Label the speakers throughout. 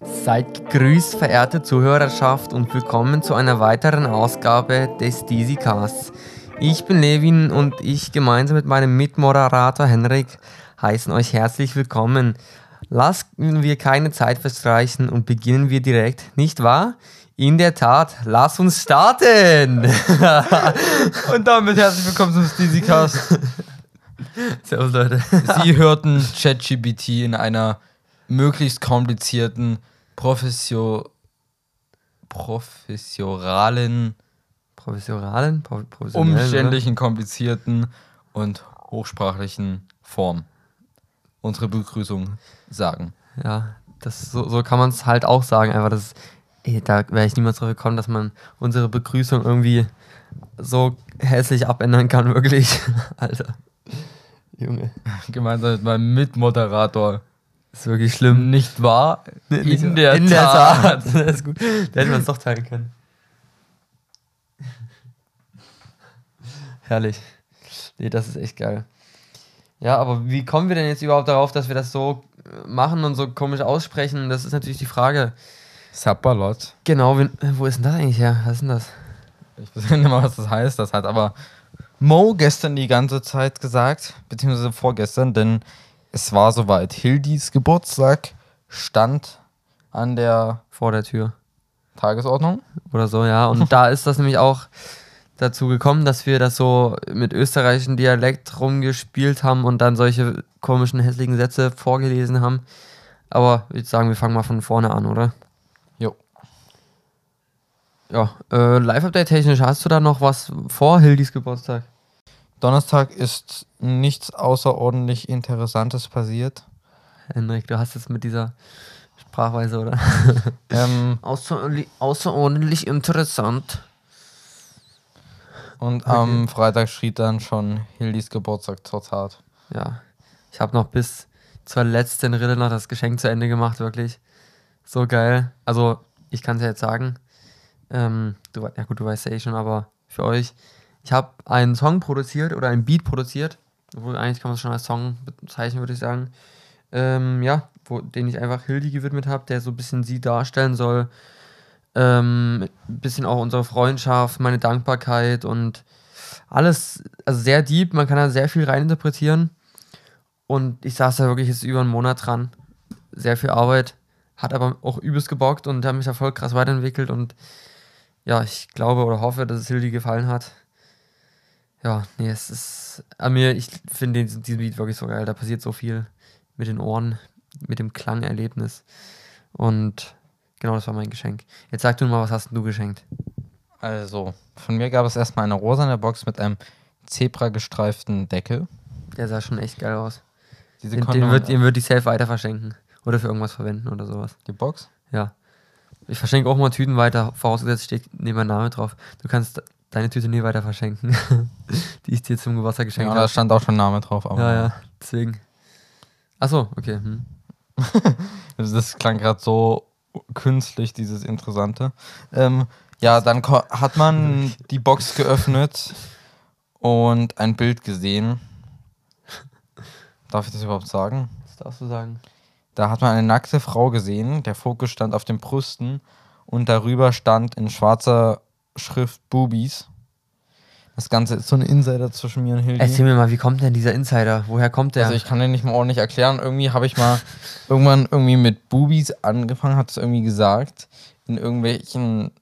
Speaker 1: Seid gegrüßt, verehrte Zuhörerschaft, und willkommen zu einer weiteren Ausgabe des Casts. Ich bin Levin und ich gemeinsam mit meinem Mitmoderator Henrik heißen euch herzlich willkommen. Lassen wir keine Zeit verstreichen und beginnen wir direkt, nicht wahr? In der Tat, lass uns starten!
Speaker 2: und damit herzlich willkommen zum Steezy Cast.
Speaker 1: Servus Leute.
Speaker 2: Sie hörten ChatGPT in einer möglichst komplizierten, professio professionalen,
Speaker 1: professionalen,
Speaker 2: umständlichen, komplizierten und hochsprachlichen Form unsere Begrüßung sagen.
Speaker 1: Ja, das, so, so kann man es halt auch sagen. Einfach, das, ey, da wäre ich niemals drauf gekommen, dass man unsere Begrüßung irgendwie so hässlich abändern kann, wirklich. Alter.
Speaker 2: Junge. Gemeinsam mit meinem Mitmoderator.
Speaker 1: Ist wirklich schlimm.
Speaker 2: Nicht wahr?
Speaker 1: In, in der, in der Tat. Tat. Das ist gut. Da hätte man es doch teilen können. Herrlich. Nee, das ist echt geil. Ja, aber wie kommen wir denn jetzt überhaupt darauf, dass wir das so äh, machen und so komisch aussprechen? Das ist natürlich die Frage.
Speaker 2: Sapperlot.
Speaker 1: Genau, wo ist denn das eigentlich her? Was ist denn das?
Speaker 2: Ich weiß nicht mal, was das heißt. Das hat aber Mo gestern die ganze Zeit gesagt, beziehungsweise vorgestern, denn es war soweit. Hildis Geburtstag stand an der
Speaker 1: vor der Tür.
Speaker 2: Tagesordnung.
Speaker 1: Oder so, ja. Und da ist das nämlich auch dazu gekommen, dass wir das so mit österreichischen Dialekt rumgespielt haben und dann solche komischen, hässlichen Sätze vorgelesen haben. Aber ich würde sagen, wir fangen mal von vorne an, oder?
Speaker 2: Jo.
Speaker 1: Ja, äh, Live-Update technisch, hast du da noch was vor Hildis Geburtstag?
Speaker 2: Donnerstag ist nichts außerordentlich Interessantes passiert.
Speaker 1: Henrik, du hast es mit dieser Sprachweise, oder?
Speaker 2: Ähm,
Speaker 1: außerordentlich interessant.
Speaker 2: Und okay. am Freitag schrieb dann schon Hildis Geburtstag zur Tat.
Speaker 1: Ja. Ich habe noch bis zur letzten Rille noch das Geschenk zu Ende gemacht, wirklich. So geil. Also, ich kann es ja jetzt sagen. Ähm, du, ja gut, du weißt ja eh schon, aber für euch. Ich habe einen Song produziert oder ein Beat produziert. Obwohl, eigentlich kann man es schon als Song bezeichnen, würde ich sagen. Ähm, ja, wo, den ich einfach Hildi gewidmet habe, der so ein bisschen sie darstellen soll ähm, ein bisschen auch unsere Freundschaft, meine Dankbarkeit und alles, also sehr deep, man kann da sehr viel reininterpretieren. Und ich saß da wirklich jetzt über einen Monat dran. Sehr viel Arbeit, hat aber auch übelst gebockt und habe mich da voll krass weiterentwickelt und ja, ich glaube oder hoffe, dass es Hildi gefallen hat. Ja, nee, es ist an mir, ich finde diesen, diesen Beat wirklich so geil. Da passiert so viel mit den Ohren, mit dem Klangerlebnis. Und Genau, das war mein Geschenk. Jetzt sag du mal, was hast du geschenkt?
Speaker 2: Also, von mir gab es erstmal eine rosane Box mit einem zebragestreiften Deckel.
Speaker 1: Der sah schon echt geil aus. Diese den, den, wird, den würde ich safe weiter verschenken. Oder für irgendwas verwenden oder sowas.
Speaker 2: Die Box?
Speaker 1: Ja. Ich verschenke auch mal Tüten weiter, vorausgesetzt steht neben mein Name drauf. Du kannst deine Tüte nie weiter verschenken. die ich dir zum Geburtstag geschenkt habe.
Speaker 2: Ja, da stand auch schon Name drauf.
Speaker 1: Ja, ja, deswegen. Achso, okay. Hm.
Speaker 2: das klang gerade so künstlich, dieses Interessante. Ähm, ja, dann hat man die Box geöffnet und ein Bild gesehen. Darf ich das überhaupt sagen?
Speaker 1: Das darfst du sagen.
Speaker 2: Da hat man eine nackte Frau gesehen. Der Fokus stand auf den Brüsten und darüber stand in schwarzer Schrift Boobies. Das Ganze ist so ein Insider zwischen mir und Hildi.
Speaker 1: Erzähl mir mal, wie kommt denn dieser Insider? Woher kommt der?
Speaker 2: Also ich kann den nicht mal ordentlich erklären. Irgendwie habe ich mal irgendwann irgendwie mit Boobies angefangen, hat es irgendwie gesagt. In irgendwelchen.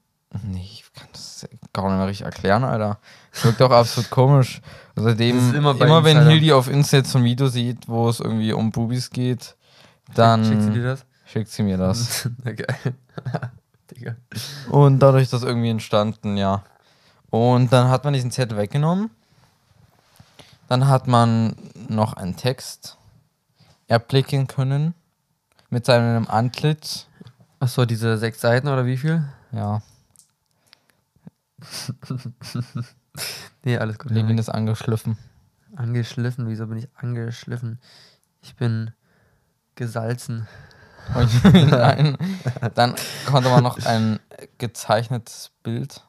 Speaker 2: Nee, ich kann das gar nicht mehr richtig erklären, Alter. Wirkt auch absolut komisch. Seitdem, immer, immer wenn Hildi auf Insta so ein Video sieht, wo es irgendwie um Boobies geht, dann.
Speaker 1: Schickt sie dir das?
Speaker 2: Schickt sie mir das.
Speaker 1: Geil.
Speaker 2: Digga. Und dadurch ist das irgendwie entstanden, ja. Und dann hat man diesen Zettel weggenommen. Dann hat man noch einen Text erblicken können mit seinem Antlitz.
Speaker 1: Achso, diese sechs Seiten oder wie viel?
Speaker 2: Ja.
Speaker 1: nee, alles gut.
Speaker 2: Levin ist angeschliffen.
Speaker 1: Angeschliffen? Wieso bin ich angeschliffen? Ich bin gesalzen.
Speaker 2: Nein. Dann konnte man noch ein gezeichnetes Bild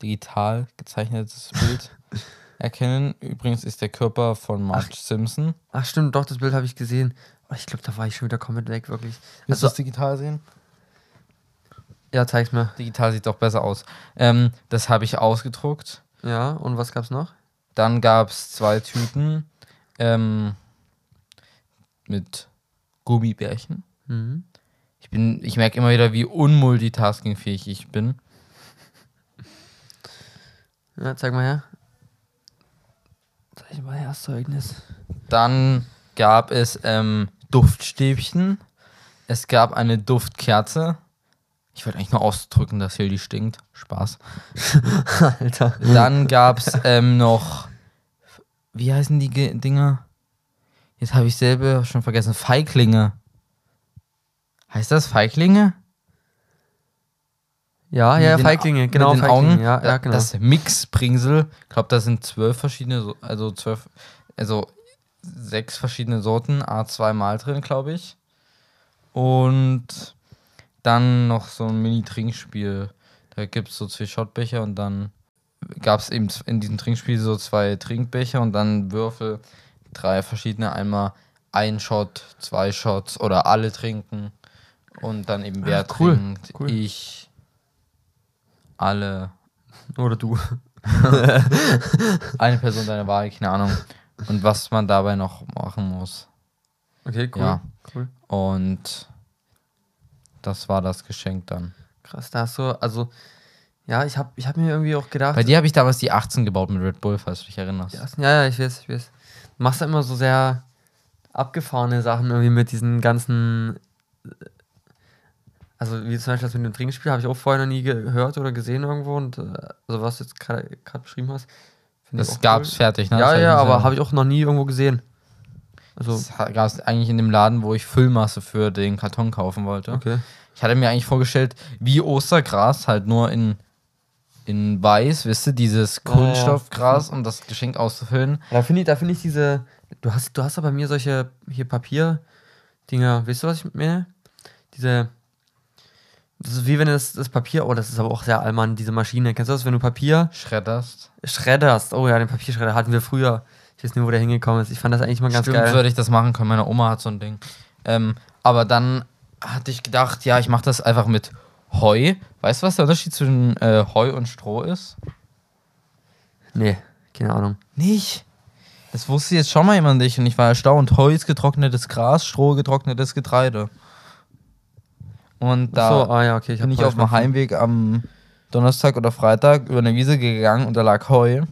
Speaker 2: digital gezeichnetes Bild erkennen. Übrigens ist der Körper von Marge Simpson.
Speaker 1: Ach stimmt, doch, das Bild habe ich gesehen. Oh, ich glaube, da war ich schon wieder komplett weg, wirklich.
Speaker 2: Willst also, du es digital sehen?
Speaker 1: Ja, zeig's mir.
Speaker 2: Digital sieht doch besser aus. Ähm, das habe ich ausgedruckt.
Speaker 1: Ja, und was gab's noch?
Speaker 2: Dann gab es zwei Tüten ähm, mit Gummibärchen.
Speaker 1: Mhm.
Speaker 2: Ich bin, ich merke immer wieder, wie unmultitaskingfähig ich bin.
Speaker 1: Ja, zeig mal her. Zeig mal her, das Zeugnis.
Speaker 2: Dann gab es ähm, Duftstäbchen. Es gab eine Duftkerze. Ich wollte eigentlich nur ausdrücken, dass Hildi stinkt. Spaß.
Speaker 1: Alter.
Speaker 2: Dann gab es ähm, noch, wie heißen die Ge Dinger? Jetzt habe ich selber schon vergessen. Feiglinge. Heißt das Feiglinge?
Speaker 1: Ja,
Speaker 2: Mit
Speaker 1: ja,
Speaker 2: den
Speaker 1: Feiglinge,
Speaker 2: Au-
Speaker 1: genau,
Speaker 2: Mit den
Speaker 1: Feiglinge,
Speaker 2: Augen.
Speaker 1: ja, ja, genau.
Speaker 2: Das Mixbringsel. Ich glaube, da sind zwölf verschiedene, so- also zwölf, also sechs verschiedene Sorten, A2 mal drin, glaube ich. Und dann noch so ein Mini-Trinkspiel. Da gibt es so zwei Shotbecher und dann gab es eben in diesem Trinkspiel so zwei Trinkbecher und dann Würfel, drei verschiedene, einmal ein Shot, zwei Shots oder alle trinken. Und dann eben wer
Speaker 1: Ah, cool,
Speaker 2: trinkt.
Speaker 1: cool.
Speaker 2: Ich, alle,
Speaker 1: Oder du.
Speaker 2: eine Person deine Wahl, keine Ahnung. Und was man dabei noch machen muss.
Speaker 1: Okay, cool.
Speaker 2: Ja.
Speaker 1: Cool.
Speaker 2: Und das war das Geschenk dann.
Speaker 1: Krass, da hast du, also, ja, ich habe ich hab mir irgendwie auch gedacht.
Speaker 2: Bei dir habe ich damals die 18 gebaut mit Red Bull, falls du dich erinnerst.
Speaker 1: Ja, ja, ich weiß, ich weiß. Du machst ja immer so sehr abgefahrene Sachen irgendwie mit diesen ganzen. Also, wie zum Beispiel das mit dem Trinkspiel, habe ich auch vorher noch nie gehört oder gesehen irgendwo. Und äh, also, was du jetzt gerade beschrieben hast. find
Speaker 2: Das
Speaker 1: auch
Speaker 2: gab's
Speaker 1: cool.
Speaker 2: fertig, ne?
Speaker 1: Ja, ja, aber habe ich auch noch nie irgendwo gesehen. Also,
Speaker 2: Das gab es eigentlich in dem Laden, wo ich Füllmasse für den Karton kaufen wollte.
Speaker 1: okay.
Speaker 2: Ich hatte mir eigentlich vorgestellt, wie Ostergras, halt nur in, in weiß, wisst ihr, dieses
Speaker 1: Ja, ja.
Speaker 2: Kunststoffgras, um das Geschenk auszufüllen.
Speaker 1: Da finde ich, da finde ich diese. Du hast, du hast aber bei mir solche hier Papier-Dinger. Weißt du, was ich meine? Diese. Das ist wie wenn das, das Papier. Oh, das ist aber auch sehr allmann, diese Maschine. Kennst du das, wenn du Papier
Speaker 2: Schredderst.
Speaker 1: schredderst? Oh ja, den Papierschredder hatten wir früher. Ich weiß nicht, wo der hingekommen ist. Ich fand das eigentlich mal ganz
Speaker 2: Stimmt,
Speaker 1: geil.
Speaker 2: würde ich das machen können. Meine Oma hat so ein Ding. Ähm, aber dann hatte ich gedacht, ja, ich mache das einfach mit Heu. Weißt du, was der Unterschied zwischen äh, Heu und Stroh ist?
Speaker 1: Nee, keine Ahnung.
Speaker 2: Nicht. Das wusste jetzt schon mal jemand nicht und ich war erstaunt. Heu ist getrocknetes Gras, Stroh getrocknetes Getreide. Und da
Speaker 1: so, ah ja, okay.
Speaker 2: bin
Speaker 1: hab
Speaker 2: ich auf dem Heimweg am Donnerstag oder Freitag über eine Wiese gegangen und da lag Heu.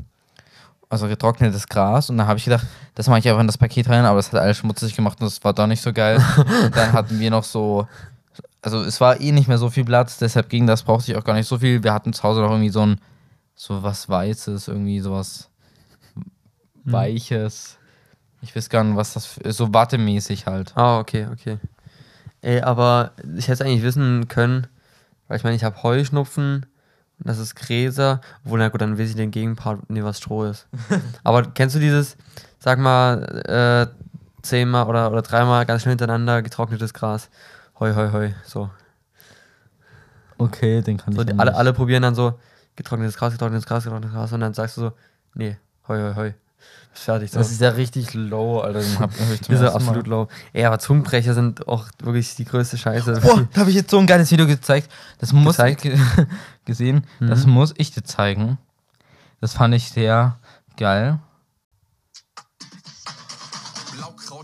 Speaker 2: Also getrocknetes Gras. Und da habe ich gedacht, das mache ich einfach in das Paket rein, aber das hat alles schmutzig gemacht und das war doch nicht so geil. und dann hatten wir noch so. Also es war eh nicht mehr so viel Platz, deshalb ging das, brauchte ich auch gar nicht so viel. Wir hatten zu Hause noch irgendwie so ein so was Weißes, irgendwie sowas Weiches. Ich weiß gar nicht, was das für, so wattemäßig halt.
Speaker 1: Ah, okay, okay. Ey, aber ich hätte es eigentlich wissen können, weil ich meine, ich habe Heuschnupfen, und das ist Gräser, obwohl, na gut, dann weiß ich den Gegenpart, nee, was Stroh ist. aber kennst du dieses, sag mal, äh, zehnmal oder, oder dreimal ganz schnell hintereinander getrocknetes Gras? Heu, heu, heu, so.
Speaker 2: Okay, den kann
Speaker 1: so die, alle, alle probieren dann so, getrocknetes Gras, getrocknetes Gras, getrocknetes Gras, und dann sagst du so, nee, heu, heu, heu. Fertig. So.
Speaker 2: Das ist ja richtig low, Alter. Den hab, hab ich zum
Speaker 1: Ist ja
Speaker 2: Mal.
Speaker 1: absolut low. Ey, aber Zungenbrecher sind auch wirklich die größte Scheiße.
Speaker 2: Boah, da habe ich jetzt so ein geiles Video gezeigt. Das muss
Speaker 1: Gezeigt?
Speaker 2: ge gesehen. Das
Speaker 1: Mhm.
Speaker 2: muss ich dir zeigen. Das fand ich sehr geil.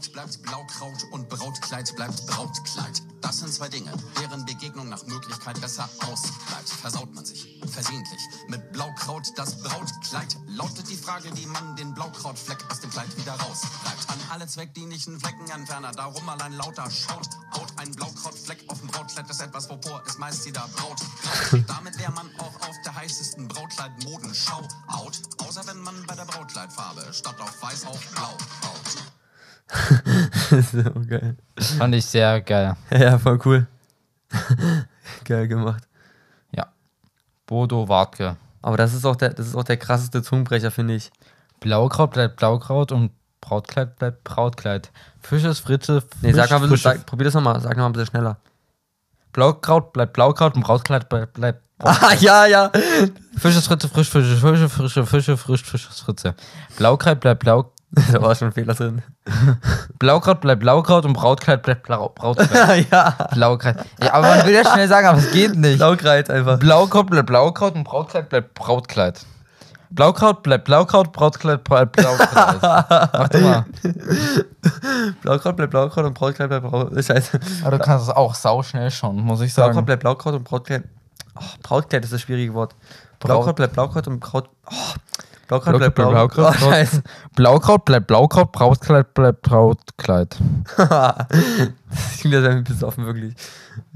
Speaker 3: Blaukraut bleibt Blaukraut und Brautkleid bleibt Brautkleid. Das sind zwei Dinge, deren Begegnung nach Möglichkeit besser ausbleibt. Versaut man sich versehentlich mit Blaukraut das Brautkleid. Lautet die Frage, wie man den Blaukrautfleck aus dem Kleid wieder rausreibt. An alle zweckdienlichen Fleckenentferner, darum allein lauter schaut. Haut ein Blaukrautfleck auf dem Brautkleid, das etwas wovor ist meist jeder Braut. Damit wäre man auch auf der heißesten Brautkleid-Modenschau out. Außer wenn man bei der Brautkleidfarbe statt auf weiß auf blau baut.
Speaker 1: so geil.
Speaker 2: Fand ich sehr geil.
Speaker 1: Ja, voll cool. geil gemacht.
Speaker 2: Ja. Bodo Wartke.
Speaker 1: Aber das ist auch der, das ist auch der krasseste Zungenbrecher, finde ich.
Speaker 2: Blaukraut bleibt Blaukraut und Brautkleid bleibt Brautkleid. Fisch ist Fritze. Fisch,
Speaker 1: Nee, sag mal, bisschen,
Speaker 2: Frische-
Speaker 1: sag, probier das nochmal, sag nochmal ein bisschen schneller.
Speaker 2: Blaukraut bleibt Blaukraut und Brautkleid bleibt, bleibt
Speaker 1: Ah, ja, ja.
Speaker 2: Fisch ist Fritze, frisch, Fische, Fische, frische Fische, frisch, Fisch ist Fritze. Blaukraut bleibt Blau.
Speaker 1: da war schon ein Fehler drin.
Speaker 2: Blaukraut bleibt Blaukraut und Brautkleid bleibt Blau Brautkleid.
Speaker 1: ja.
Speaker 2: Blaukraut. Ja, aber man will ja schnell sagen, aber es geht nicht.
Speaker 1: Blaukreit einfach.
Speaker 2: Blaukraut bleibt Blaukraut und Brautkleid bleibt Brautkleid. Blaukraut bleibt Blaukraut, Brautkleid bleibt. Mach du mal.
Speaker 1: Blaukraut bleibt Blaukraut und Brautkleid bleibt Brautkleid. Scheiße.
Speaker 2: Aber du kannst es auch sauschnell schon, muss ich sagen.
Speaker 1: Blaukraut bleibt Blaukraut und Brautkleid. Oh, Brautkleid ist das schwierige Wort. Blaukraut bleibt Blaukraut und Braut. Oh, Blaukraut bleibt
Speaker 2: Blaukraut.
Speaker 1: Blaukraut
Speaker 2: bleibt Blaukraut, Brautkleid bleibt Brautkleid.
Speaker 1: das klingt ja ein bisschen offen, wirklich.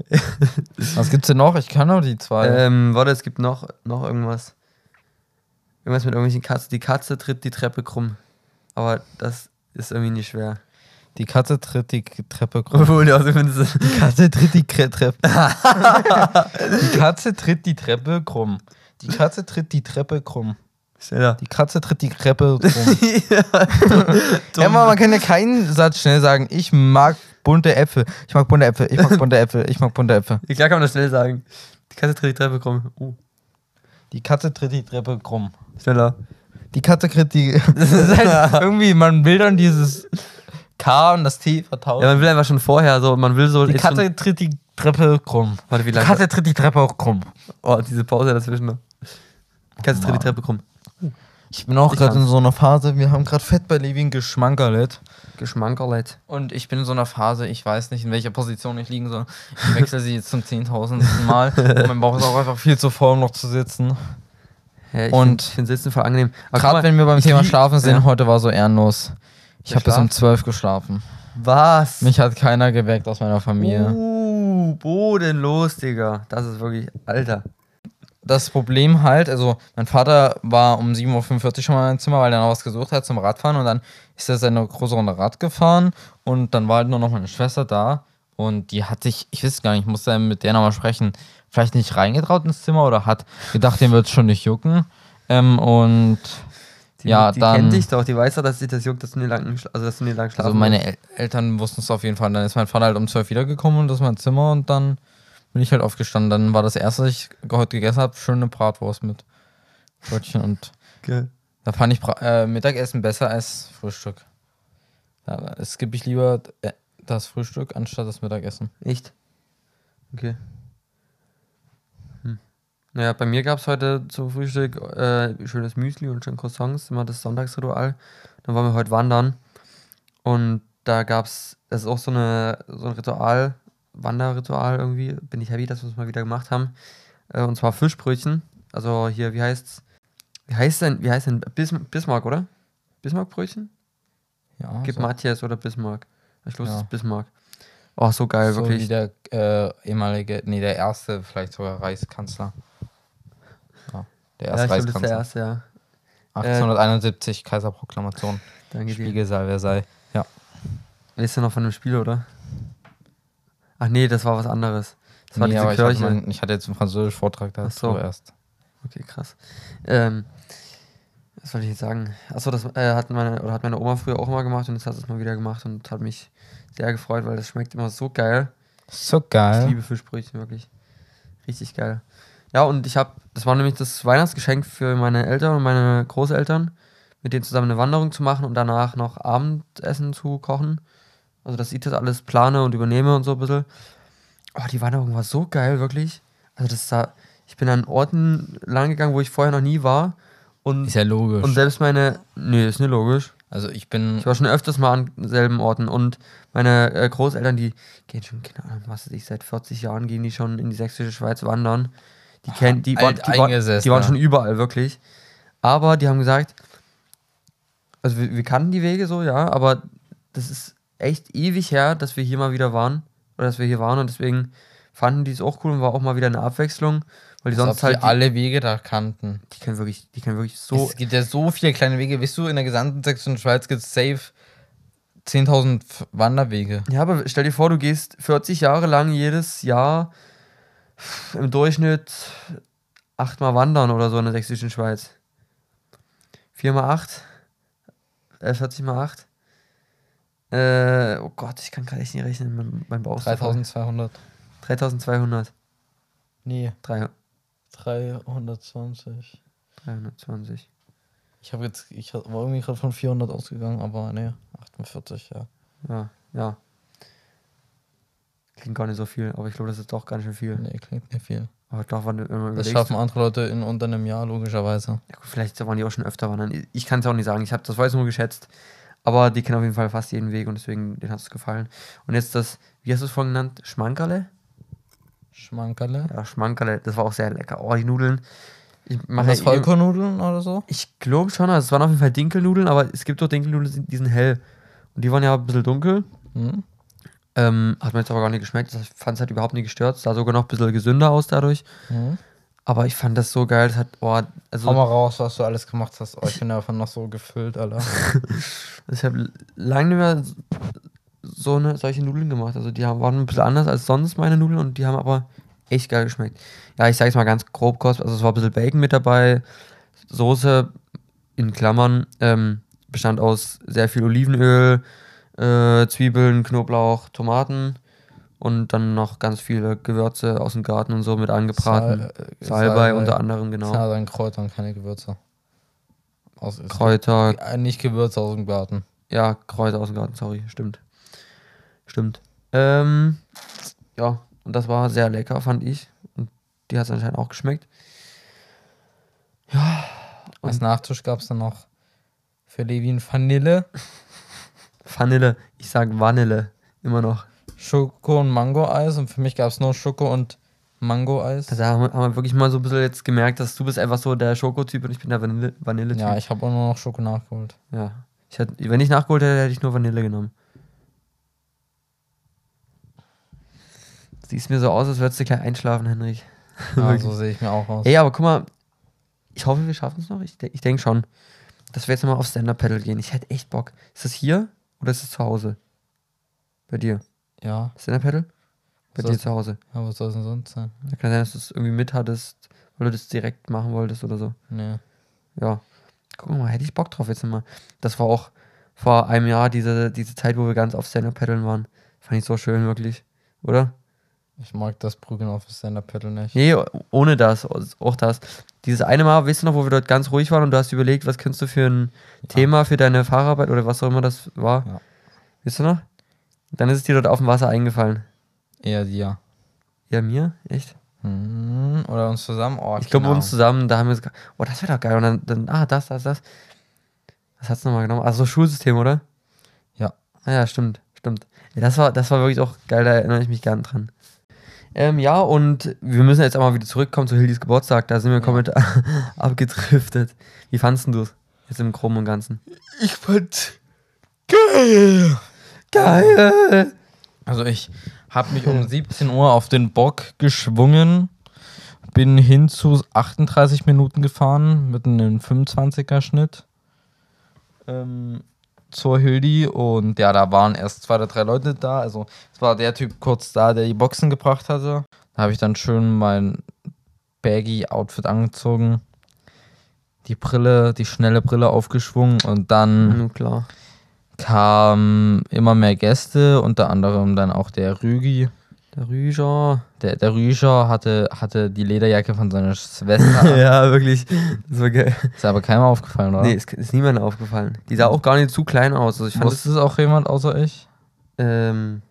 Speaker 2: Was gibt's denn noch? Ich kann nur die zwei.
Speaker 1: Ähm, warte, es gibt noch, noch irgendwas. Irgendwas mit irgendwelchen Katzen. Die Katze tritt die Treppe krumm. Aber das ist irgendwie nicht schwer.
Speaker 2: Die Katze tritt die Treppe krumm.
Speaker 1: Obwohl, ja, es
Speaker 2: Die Katze tritt die Kre Treppe. die Katze tritt die Treppe krumm. Die Katze tritt die Treppe krumm.
Speaker 1: Schneller.
Speaker 2: Die Katze tritt die Treppe krumm. Ja, aber man kann ja keinen Satz schnell sagen. Ich mag bunte Äpfel. Ich mag bunte Äpfel. Ich mag bunte Äpfel. Ich mag bunte Äpfel.
Speaker 1: Ja, klar kann man das schnell sagen. Die Katze tritt die Treppe krumm. Uh,
Speaker 2: Die Katze tritt die Treppe krumm.
Speaker 1: schneller.
Speaker 2: Die Katze tritt die. Das ist halt irgendwie, man will dann dieses K und das T vertauschen.
Speaker 1: Ja, man will einfach schon vorher so, man will so.
Speaker 2: die Katze tritt die Treppe krumm.
Speaker 1: warte, wie
Speaker 2: Die
Speaker 1: lange?
Speaker 2: Katze tritt die Treppe auch krumm.
Speaker 1: Oh, diese Pause dazwischen. Die Katze tritt die Treppe krumm.
Speaker 2: Ich bin auch gerade in so einer Phase, wir haben gerade Fett bei Levin geschmankerlet.
Speaker 1: Geschmankerlet.
Speaker 2: Und ich bin in so einer Phase, ich weiß nicht, in welcher Position ich liegen soll. Ich wechsle sie jetzt zum zehntausendsten Mal. Und mein Bauch ist auch einfach viel zu voll, um noch zu sitzen.
Speaker 1: Ja, ich
Speaker 2: Und-
Speaker 1: finde find Sitzen voll angenehm.
Speaker 2: Gerade wenn wir beim Thema Schlafen sind,
Speaker 1: Ja.
Speaker 2: heute war so ehrenlos. Ich habe bis um? 12 geschlafen.
Speaker 1: Was?
Speaker 2: Mich hat keiner geweckt aus meiner Familie.
Speaker 1: Uh, bodenlos, Digga. Das ist wirklich, Alter.
Speaker 2: Das Problem halt, also mein Vater war um 7.45 Uhr schon mal im Zimmer, weil er noch was gesucht hat zum Radfahren und dann ist er seine große Runde Rad gefahren und dann war halt nur noch meine Schwester da und die hat sich, ich weiß gar nicht, ich musste mit der nochmal sprechen, vielleicht nicht reingetraut ins Zimmer oder hat gedacht, dem wird es schon nicht jucken. Ähm, und
Speaker 1: Die,
Speaker 2: Ja,
Speaker 1: die
Speaker 2: dann-
Speaker 1: kennt dich doch, die weiß doch, dass sich das juckt, dass du nie lang, also dass du nie lang schlafen
Speaker 2: also meine. El Eltern wussten es auf jeden Fall. Dann ist mein Vater halt um 12 wiedergekommen und das ist mein Zimmer und dann bin ich halt aufgestanden. Dann war das erste, was ich heute gegessen habe, schöne Bratwurst mit Brötchen und
Speaker 1: Geil.
Speaker 2: Da fand ich Bra äh, Mittagessen besser als Frühstück. Ja, es skippe ich lieber äh, das Frühstück anstatt das Mittagessen.
Speaker 1: Echt? Okay. Hm. Naja, bei mir gab es heute zum Frühstück äh, schönes Müsli und schön Croissants, immer das Sonntagsritual. Dann waren wir heute wandern und da gab es, das ist auch so, eine, so ein Ritual, Wanderritual irgendwie. Bin ich happy, dass wir es mal wieder gemacht haben. Äh, und zwar Fischbrötchen. Also hier, wie heißt's? Wie heißt denn, wie heißt denn Bis Bismarck, oder? Bismarckbrötchen?
Speaker 2: Ja,
Speaker 1: Gib
Speaker 2: so,
Speaker 1: Matthias oder Bismarck. Ich glaube, es
Speaker 2: Ja.
Speaker 1: ist Bismarck. Oh, so geil,
Speaker 2: so
Speaker 1: wirklich.
Speaker 2: wie der äh, ehemalige, nee, der erste, vielleicht sogar Reichskanzler. Ja, der
Speaker 1: ja,
Speaker 2: erste
Speaker 1: das ist der
Speaker 2: Reichskanzler.
Speaker 1: erste, ja.
Speaker 2: 1871, Kaiserproklamation.
Speaker 1: Danke dir.
Speaker 2: Spiegelsaal Versailles. Ja.
Speaker 1: Weißt du noch von dem Spiel, oder? Ach nee, das war was anderes. Das war
Speaker 2: Nee,
Speaker 1: diese
Speaker 2: aber ich hatte,
Speaker 1: Kirche.
Speaker 2: mein, ich hatte jetzt einen französischen Vortrag dazu
Speaker 1: so.
Speaker 2: erst.
Speaker 1: Okay, krass. Ähm, was wollte ich jetzt sagen? Achso, das äh, hat meine oder hat meine Oma früher auch immer gemacht und jetzt hat sie es mal wieder gemacht und hat mich sehr gefreut, weil das schmeckt immer so geil.
Speaker 2: So
Speaker 1: Ich
Speaker 2: geil.
Speaker 1: liebe Fischbrötchen wirklich. Richtig geil. Ja, und ich habe, das war nämlich das Weihnachtsgeschenk für meine Eltern und meine Großeltern, mit denen zusammen eine Wanderung zu machen und danach noch Abendessen zu kochen. Also, dass ich das alles plane und übernehme und so ein bisschen. Oh, die Wanderung war so geil, wirklich. Also, das da, ich bin an Orten lang gegangen, wo ich vorher noch nie war. Und,
Speaker 2: Ist ja logisch.
Speaker 1: und selbst meine, nee, ist nicht logisch.
Speaker 2: also ich bin
Speaker 1: Ich war schon öfters mal an selben Orten und meine äh, Großeltern, die gehen schon, keine Ahnung, was weiß ich, seit 40 Jahren gehen die schon in die sächsische Schweiz wandern. Die kennen, die, waren, die, waren, die waren schon überall, wirklich. Aber die haben gesagt, also wir, wir kannten die Wege so, ja, aber das ist echt ewig her, dass wir hier mal wieder waren. Oder dass wir hier waren und deswegen fanden die es auch cool und war auch mal wieder eine Abwechslung. Weil die
Speaker 2: ob
Speaker 1: sonst halt.
Speaker 2: wir alle Wege da kannten.
Speaker 1: Die, die können wirklich, die können wirklich so.
Speaker 2: es gibt ja so viele kleine Wege. Weißt du, in der gesamten Sächsischen Schweiz gibt es safe 10.000 F- Wanderwege.
Speaker 1: Ja, aber stell dir vor, du gehst 40 Jahre lang jedes Jahr im Durchschnitt achtmal wandern oder so in der sächsischen Schweiz. 4 mal 8, äh, 40 mal 8. Äh, oh Gott, ich kann gerade echt nicht rechnen, mein, mein Bauch ist so voll.
Speaker 2: 3200.
Speaker 1: 3200.
Speaker 2: Nee,
Speaker 1: 3,
Speaker 2: 320.
Speaker 1: 320.
Speaker 2: Ich habe jetzt, ich war irgendwie gerade von 400 ausgegangen, aber nee, 48, ja.
Speaker 1: Ja, ja. Klingt gar nicht so viel, aber ich glaube, das ist doch ganz schön viel.
Speaker 2: Nee, klingt nicht viel.
Speaker 1: Aber doch, wenn du immer
Speaker 2: Das schaffen andere Leute in unter einem Jahr, logischerweise.
Speaker 1: ja, gut, vielleicht waren die auch schon öfter wandern. Ich kann es auch nicht sagen. Ich habe das war jetzt nur geschätzt. Aber die kennen auf jeden Fall fast jeden Weg und deswegen, denen hat es gefallen. Und jetzt das, wie hast du es vorhin genannt? Schmankerle?
Speaker 2: Schmankerle.
Speaker 1: Ja, Schmankerle, das war auch sehr lecker. Oh, die Nudeln. Ich mache
Speaker 2: das Vollkornnudeln oder so?
Speaker 1: Ich glaube schon, also es waren auf jeden Fall Dinkelnudeln, aber es gibt auch Dinkelnudeln, die sind hell. Und die waren ja ein bisschen dunkel.
Speaker 2: Hm?
Speaker 1: Ähm, hat mir jetzt aber gar nicht geschmeckt. Ich fand es halt überhaupt nicht gestört. Es sah sogar noch ein bisschen gesünder aus dadurch.
Speaker 2: Hm?
Speaker 1: Aber ich fand das so geil. Das hat, oh,
Speaker 2: Hau
Speaker 1: also
Speaker 2: mal raus, was du alles gemacht hast. Oh, ich bin davon noch so gefüllt, Alter.
Speaker 1: ich habe lange nicht mehr so eine, solche Nudeln gemacht. Also die haben, waren ein bisschen anders als sonst meine Nudeln und die haben aber echt geil geschmeckt. Ja, ich sage jetzt mal ganz grob kost. Also es war ein bisschen Bacon mit dabei. Soße in Klammern ähm, bestand aus sehr viel Olivenöl, äh, Zwiebeln, Knoblauch, Tomaten und dann noch ganz viele Gewürze aus dem Garten und so mit angebraten.
Speaker 2: Äh,
Speaker 1: Salbei unter anderem, genau.
Speaker 2: Ja, dann Kräuter und keine Gewürze. Aus,
Speaker 1: Kräuter,
Speaker 2: Äh, nicht Gewürze aus dem Garten.
Speaker 1: ja, Kräuter aus dem Garten, sorry, stimmt. Stimmt. Ähm, ja, und das war sehr lecker, fand ich. Und die hat es anscheinend auch geschmeckt.
Speaker 2: Als Nachtisch gab es dann noch für Levin Vanille,
Speaker 1: Vanille, ich sag Vanille, immer noch.
Speaker 2: Schoko und Mango-Eis und für mich gab es nur Schoko und Mango-Eis.
Speaker 1: Da haben wir, haben wir wirklich mal so ein bisschen jetzt gemerkt, dass du bist einfach so der Schokotyp und ich bin der Vanille- Vanille-Typ.
Speaker 2: Ja, ich habe auch nur noch Schoko nachgeholt.
Speaker 1: ja. Ich hätte, wenn ich nachgeholt hätte, hätte ich nur Vanille genommen. Siehst mir so aus, als würdest du gleich einschlafen, Henrik.
Speaker 2: Ja, so sehe ich mir auch aus.
Speaker 1: Ey, aber guck mal, ich hoffe, wir schaffen es noch. Ich, de ich denke schon, dass wir jetzt nochmal auf Stand-Up-Paddle gehen. Ich hätte echt Bock. Ist das hier oder ist es zu Hause? Bei dir?
Speaker 2: Ja,
Speaker 1: Stand-Up-Paddle? Bei dir zu Hause.
Speaker 2: aber was soll es denn sonst sein?
Speaker 1: Da kann sein, dass du es irgendwie mit hattest, weil du das direkt machen wolltest oder so.
Speaker 2: Nee.
Speaker 1: Ja. Guck mal, hätte ich Bock drauf jetzt nochmal. Das war auch vor einem Jahr diese, diese Zeit, wo wir ganz auf Stand-Up-Paddeln waren. Fand ich so schön, wirklich. Oder?
Speaker 2: Ich mag das Prügeln auf Stand-Up-Paddle nicht.
Speaker 1: Nee, ohne das, auch das. Dieses eine Mal, weißt du noch, wo wir dort ganz ruhig waren und du hast überlegt, was könntest du für ein Thema für deine Fahrarbeit oder was auch immer das war?
Speaker 2: Ja.
Speaker 1: Weißt du noch? Dann ist es dir dort auf dem Wasser eingefallen.
Speaker 2: Eher dir.
Speaker 1: Ja, mir? Echt?
Speaker 2: Hm, oder uns zusammen? Oh,
Speaker 1: Ich glaube,
Speaker 2: keine
Speaker 1: uns zusammen, da haben wir gesagt, oh, das wäre doch geil. Und dann, dann, ah, das, das, das. Was hat's nochmal genommen? Also Schulsystem, oder?
Speaker 2: Ja.
Speaker 1: Ah ja, stimmt, stimmt. Ja, das war, das war wirklich auch geil, da erinnere ich mich gern dran. Ähm, ja, und wir müssen jetzt auch mal wieder zurückkommen zu Hildis Geburtstag. Da sind wir komplett abgedriftet. Wie fandest du es? Jetzt im Groben und Ganzen.
Speaker 2: Ich fand geil.
Speaker 1: Geil!
Speaker 2: Also ich habe mich um 17 Uhr auf den Bock geschwungen, bin hin zu 38 Minuten gefahren mit einem 25er Schnitt ähm, zur Hildi und ja, da waren erst zwei oder drei Leute da. Also es war der Typ kurz da, der die Boxen gebracht hatte. Da habe ich dann schön mein Baggy-Outfit angezogen, die Brille, die schnelle Brille aufgeschwungen und dann
Speaker 1: Nun klar.
Speaker 2: Kamen immer mehr Gäste, unter anderem dann auch der Rügi.
Speaker 1: Der Rüger.
Speaker 2: Der, der Rüger hatte, hatte die Lederjacke von seiner Schwester.
Speaker 1: ja, wirklich. Das war geil.
Speaker 2: Ist aber keinem aufgefallen, oder?
Speaker 1: Nee, ist, ist niemandem aufgefallen. Die sah auch gar nicht zu klein aus. Also ich fand
Speaker 2: Wusste es auch jemand außer ich?
Speaker 1: Ähm,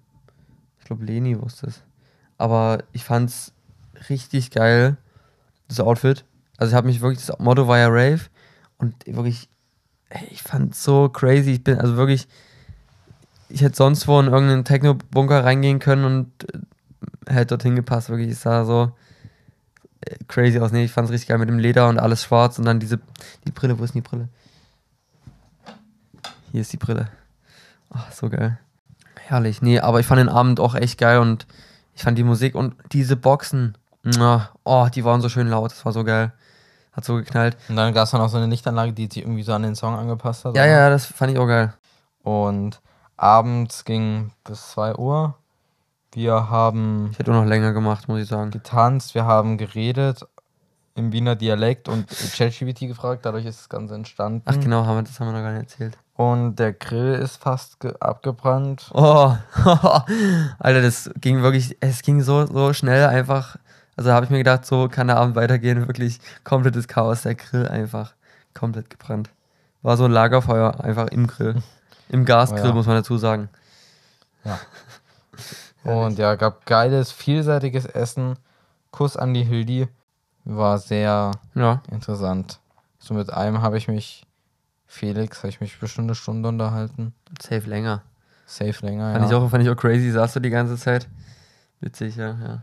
Speaker 1: ich glaube, Leni wusste es. Aber ich fand's richtig geil, das Outfit. Also ich habe mich wirklich, das Motto war ja Rave. Und wirklich, ich fand's so crazy. Ich bin also wirklich, ich hätte sonst wo in irgendeinen Techno-Bunker reingehen können und äh, hätte dorthin gepasst. Wirklich, es sah so äh, crazy aus. Nee, ich fand's richtig geil mit dem Leder und alles schwarz und dann diese, die Brille, wo ist denn die Brille? Hier ist die Brille. Ach, so geil. Herrlich. Nee, aber ich fand den Abend auch echt geil und ich fand die Musik und diese Boxen, mua, oh, die waren so schön laut. Das war so geil. Hat so geknallt.
Speaker 2: Und dann gab es dann auch so eine Lichtanlage, die sich irgendwie so an den Song angepasst hat.
Speaker 1: Ja,
Speaker 2: oder?
Speaker 1: ja, das fand ich auch geil.
Speaker 2: Und abends ging bis 2 Uhr. Wir haben
Speaker 1: Ich hätte auch noch länger gemacht, muss ich sagen.
Speaker 2: getanzt, wir haben geredet im Wiener Dialekt und ChatGPT gefragt, dadurch ist das Ganze entstanden.
Speaker 1: Ach genau, haben wir, das haben wir noch gar nicht erzählt.
Speaker 2: Und der Grill ist fast ge- abgebrannt.
Speaker 1: Oh, Alter, das ging wirklich, es ging so, so schnell einfach. Also habe ich mir gedacht, so kann der Abend weitergehen. Wirklich komplettes Chaos, der Grill einfach komplett gebrannt. war so ein Lagerfeuer einfach im Grill. Im Gasgrill,
Speaker 2: Oh ja.
Speaker 1: muss man dazu sagen.
Speaker 2: Und ja, gab geiles, vielseitiges Essen. Kuss an die Hildi. War sehr
Speaker 1: Ja,
Speaker 2: interessant. So mit einem habe ich mich, Felix, habe ich mich bestimmt eine Stunde unterhalten.
Speaker 1: safe länger.
Speaker 2: Safe länger.
Speaker 1: Fand,
Speaker 2: ja.
Speaker 1: ich auch, fand ich auch crazy, saß du die ganze Zeit. Witzig, ja, ja.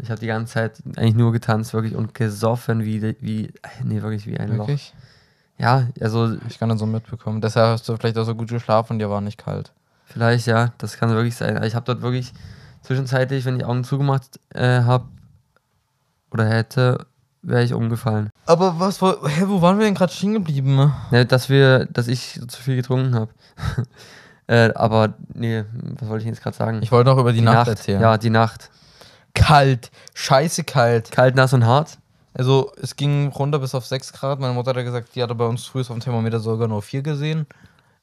Speaker 1: Ich habe die ganze Zeit eigentlich nur getanzt, wirklich, und gesoffen wie, wie nee, wirklich wie ein Loch.
Speaker 2: Wirklich?
Speaker 1: Ja, also
Speaker 2: ich gar nicht so mitbekommen. Deshalb hast du vielleicht auch so gut geschlafen und dir war nicht kalt.
Speaker 1: vielleicht, ja, das kann wirklich sein. Ich habe dort wirklich zwischenzeitlich, wenn ich Augen zugemacht äh, habe oder hätte, wäre ich umgefallen.
Speaker 2: Aber was, wo, hä, wo waren wir denn gerade stehen geblieben?
Speaker 1: Ne, dass wir, dass ich zu viel getrunken habe. äh, aber nee, was wollte ich jetzt gerade sagen?
Speaker 2: Ich wollte noch über die, Nacht, erzählen.
Speaker 1: Ja, die Nacht.
Speaker 2: Kalt. Scheiße kalt.
Speaker 1: Kalt, nass und hart.
Speaker 2: Also es ging runter bis auf 6 Grad. Meine Mutter hat gesagt, die hatte bei uns früh auf dem Thermometer sogar nur 4 gesehen.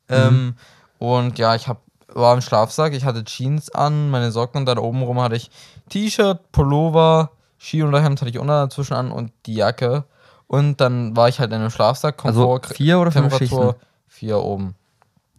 Speaker 2: Ähm, und ja, ich hab, war im Schlafsack, ich hatte Jeans an, meine Socken und dann oben rum hatte ich T-Shirt, Pullover, Skiunterhemd hatte ich unter dazwischen an und die Jacke. Und dann war ich halt in einem Schlafsack,
Speaker 1: Also
Speaker 2: Komfort,
Speaker 1: vier oder fünf
Speaker 2: Temperatur
Speaker 1: Schichten?
Speaker 2: 4 oben.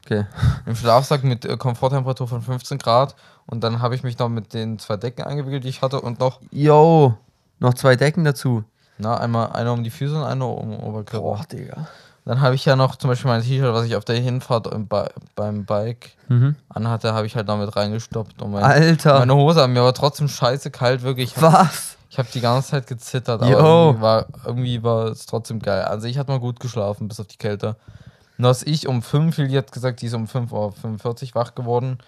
Speaker 1: Okay.
Speaker 2: Im Schlafsack mit äh, Komforttemperatur von 15 Grad und dann habe ich mich noch mit den zwei Decken eingewickelt, die ich hatte und noch,
Speaker 1: Yo, noch zwei Decken dazu.
Speaker 2: na, einmal eine um die Füße und eine um den Oberkörper.
Speaker 1: Digga.
Speaker 2: Dann habe ich ja noch zum Beispiel mein T-Shirt, was ich auf der Hinfahrt Bi beim Bike
Speaker 1: Mhm.
Speaker 2: anhatte, habe ich halt damit reingestoppt. Und mein,
Speaker 1: Alter.
Speaker 2: meine Hose an mir war trotzdem scheiße kalt, wirklich. Ich hab,
Speaker 1: Was?
Speaker 2: ich habe die ganze Zeit gezittert,
Speaker 1: Yo.
Speaker 2: aber irgendwie war, irgendwie war es trotzdem geil. Also ich hatte mal gut geschlafen, bis auf die Kälte. Nur dass ich um 5, Lili hat gesagt, die ist um 5.45 Uhr wach geworden,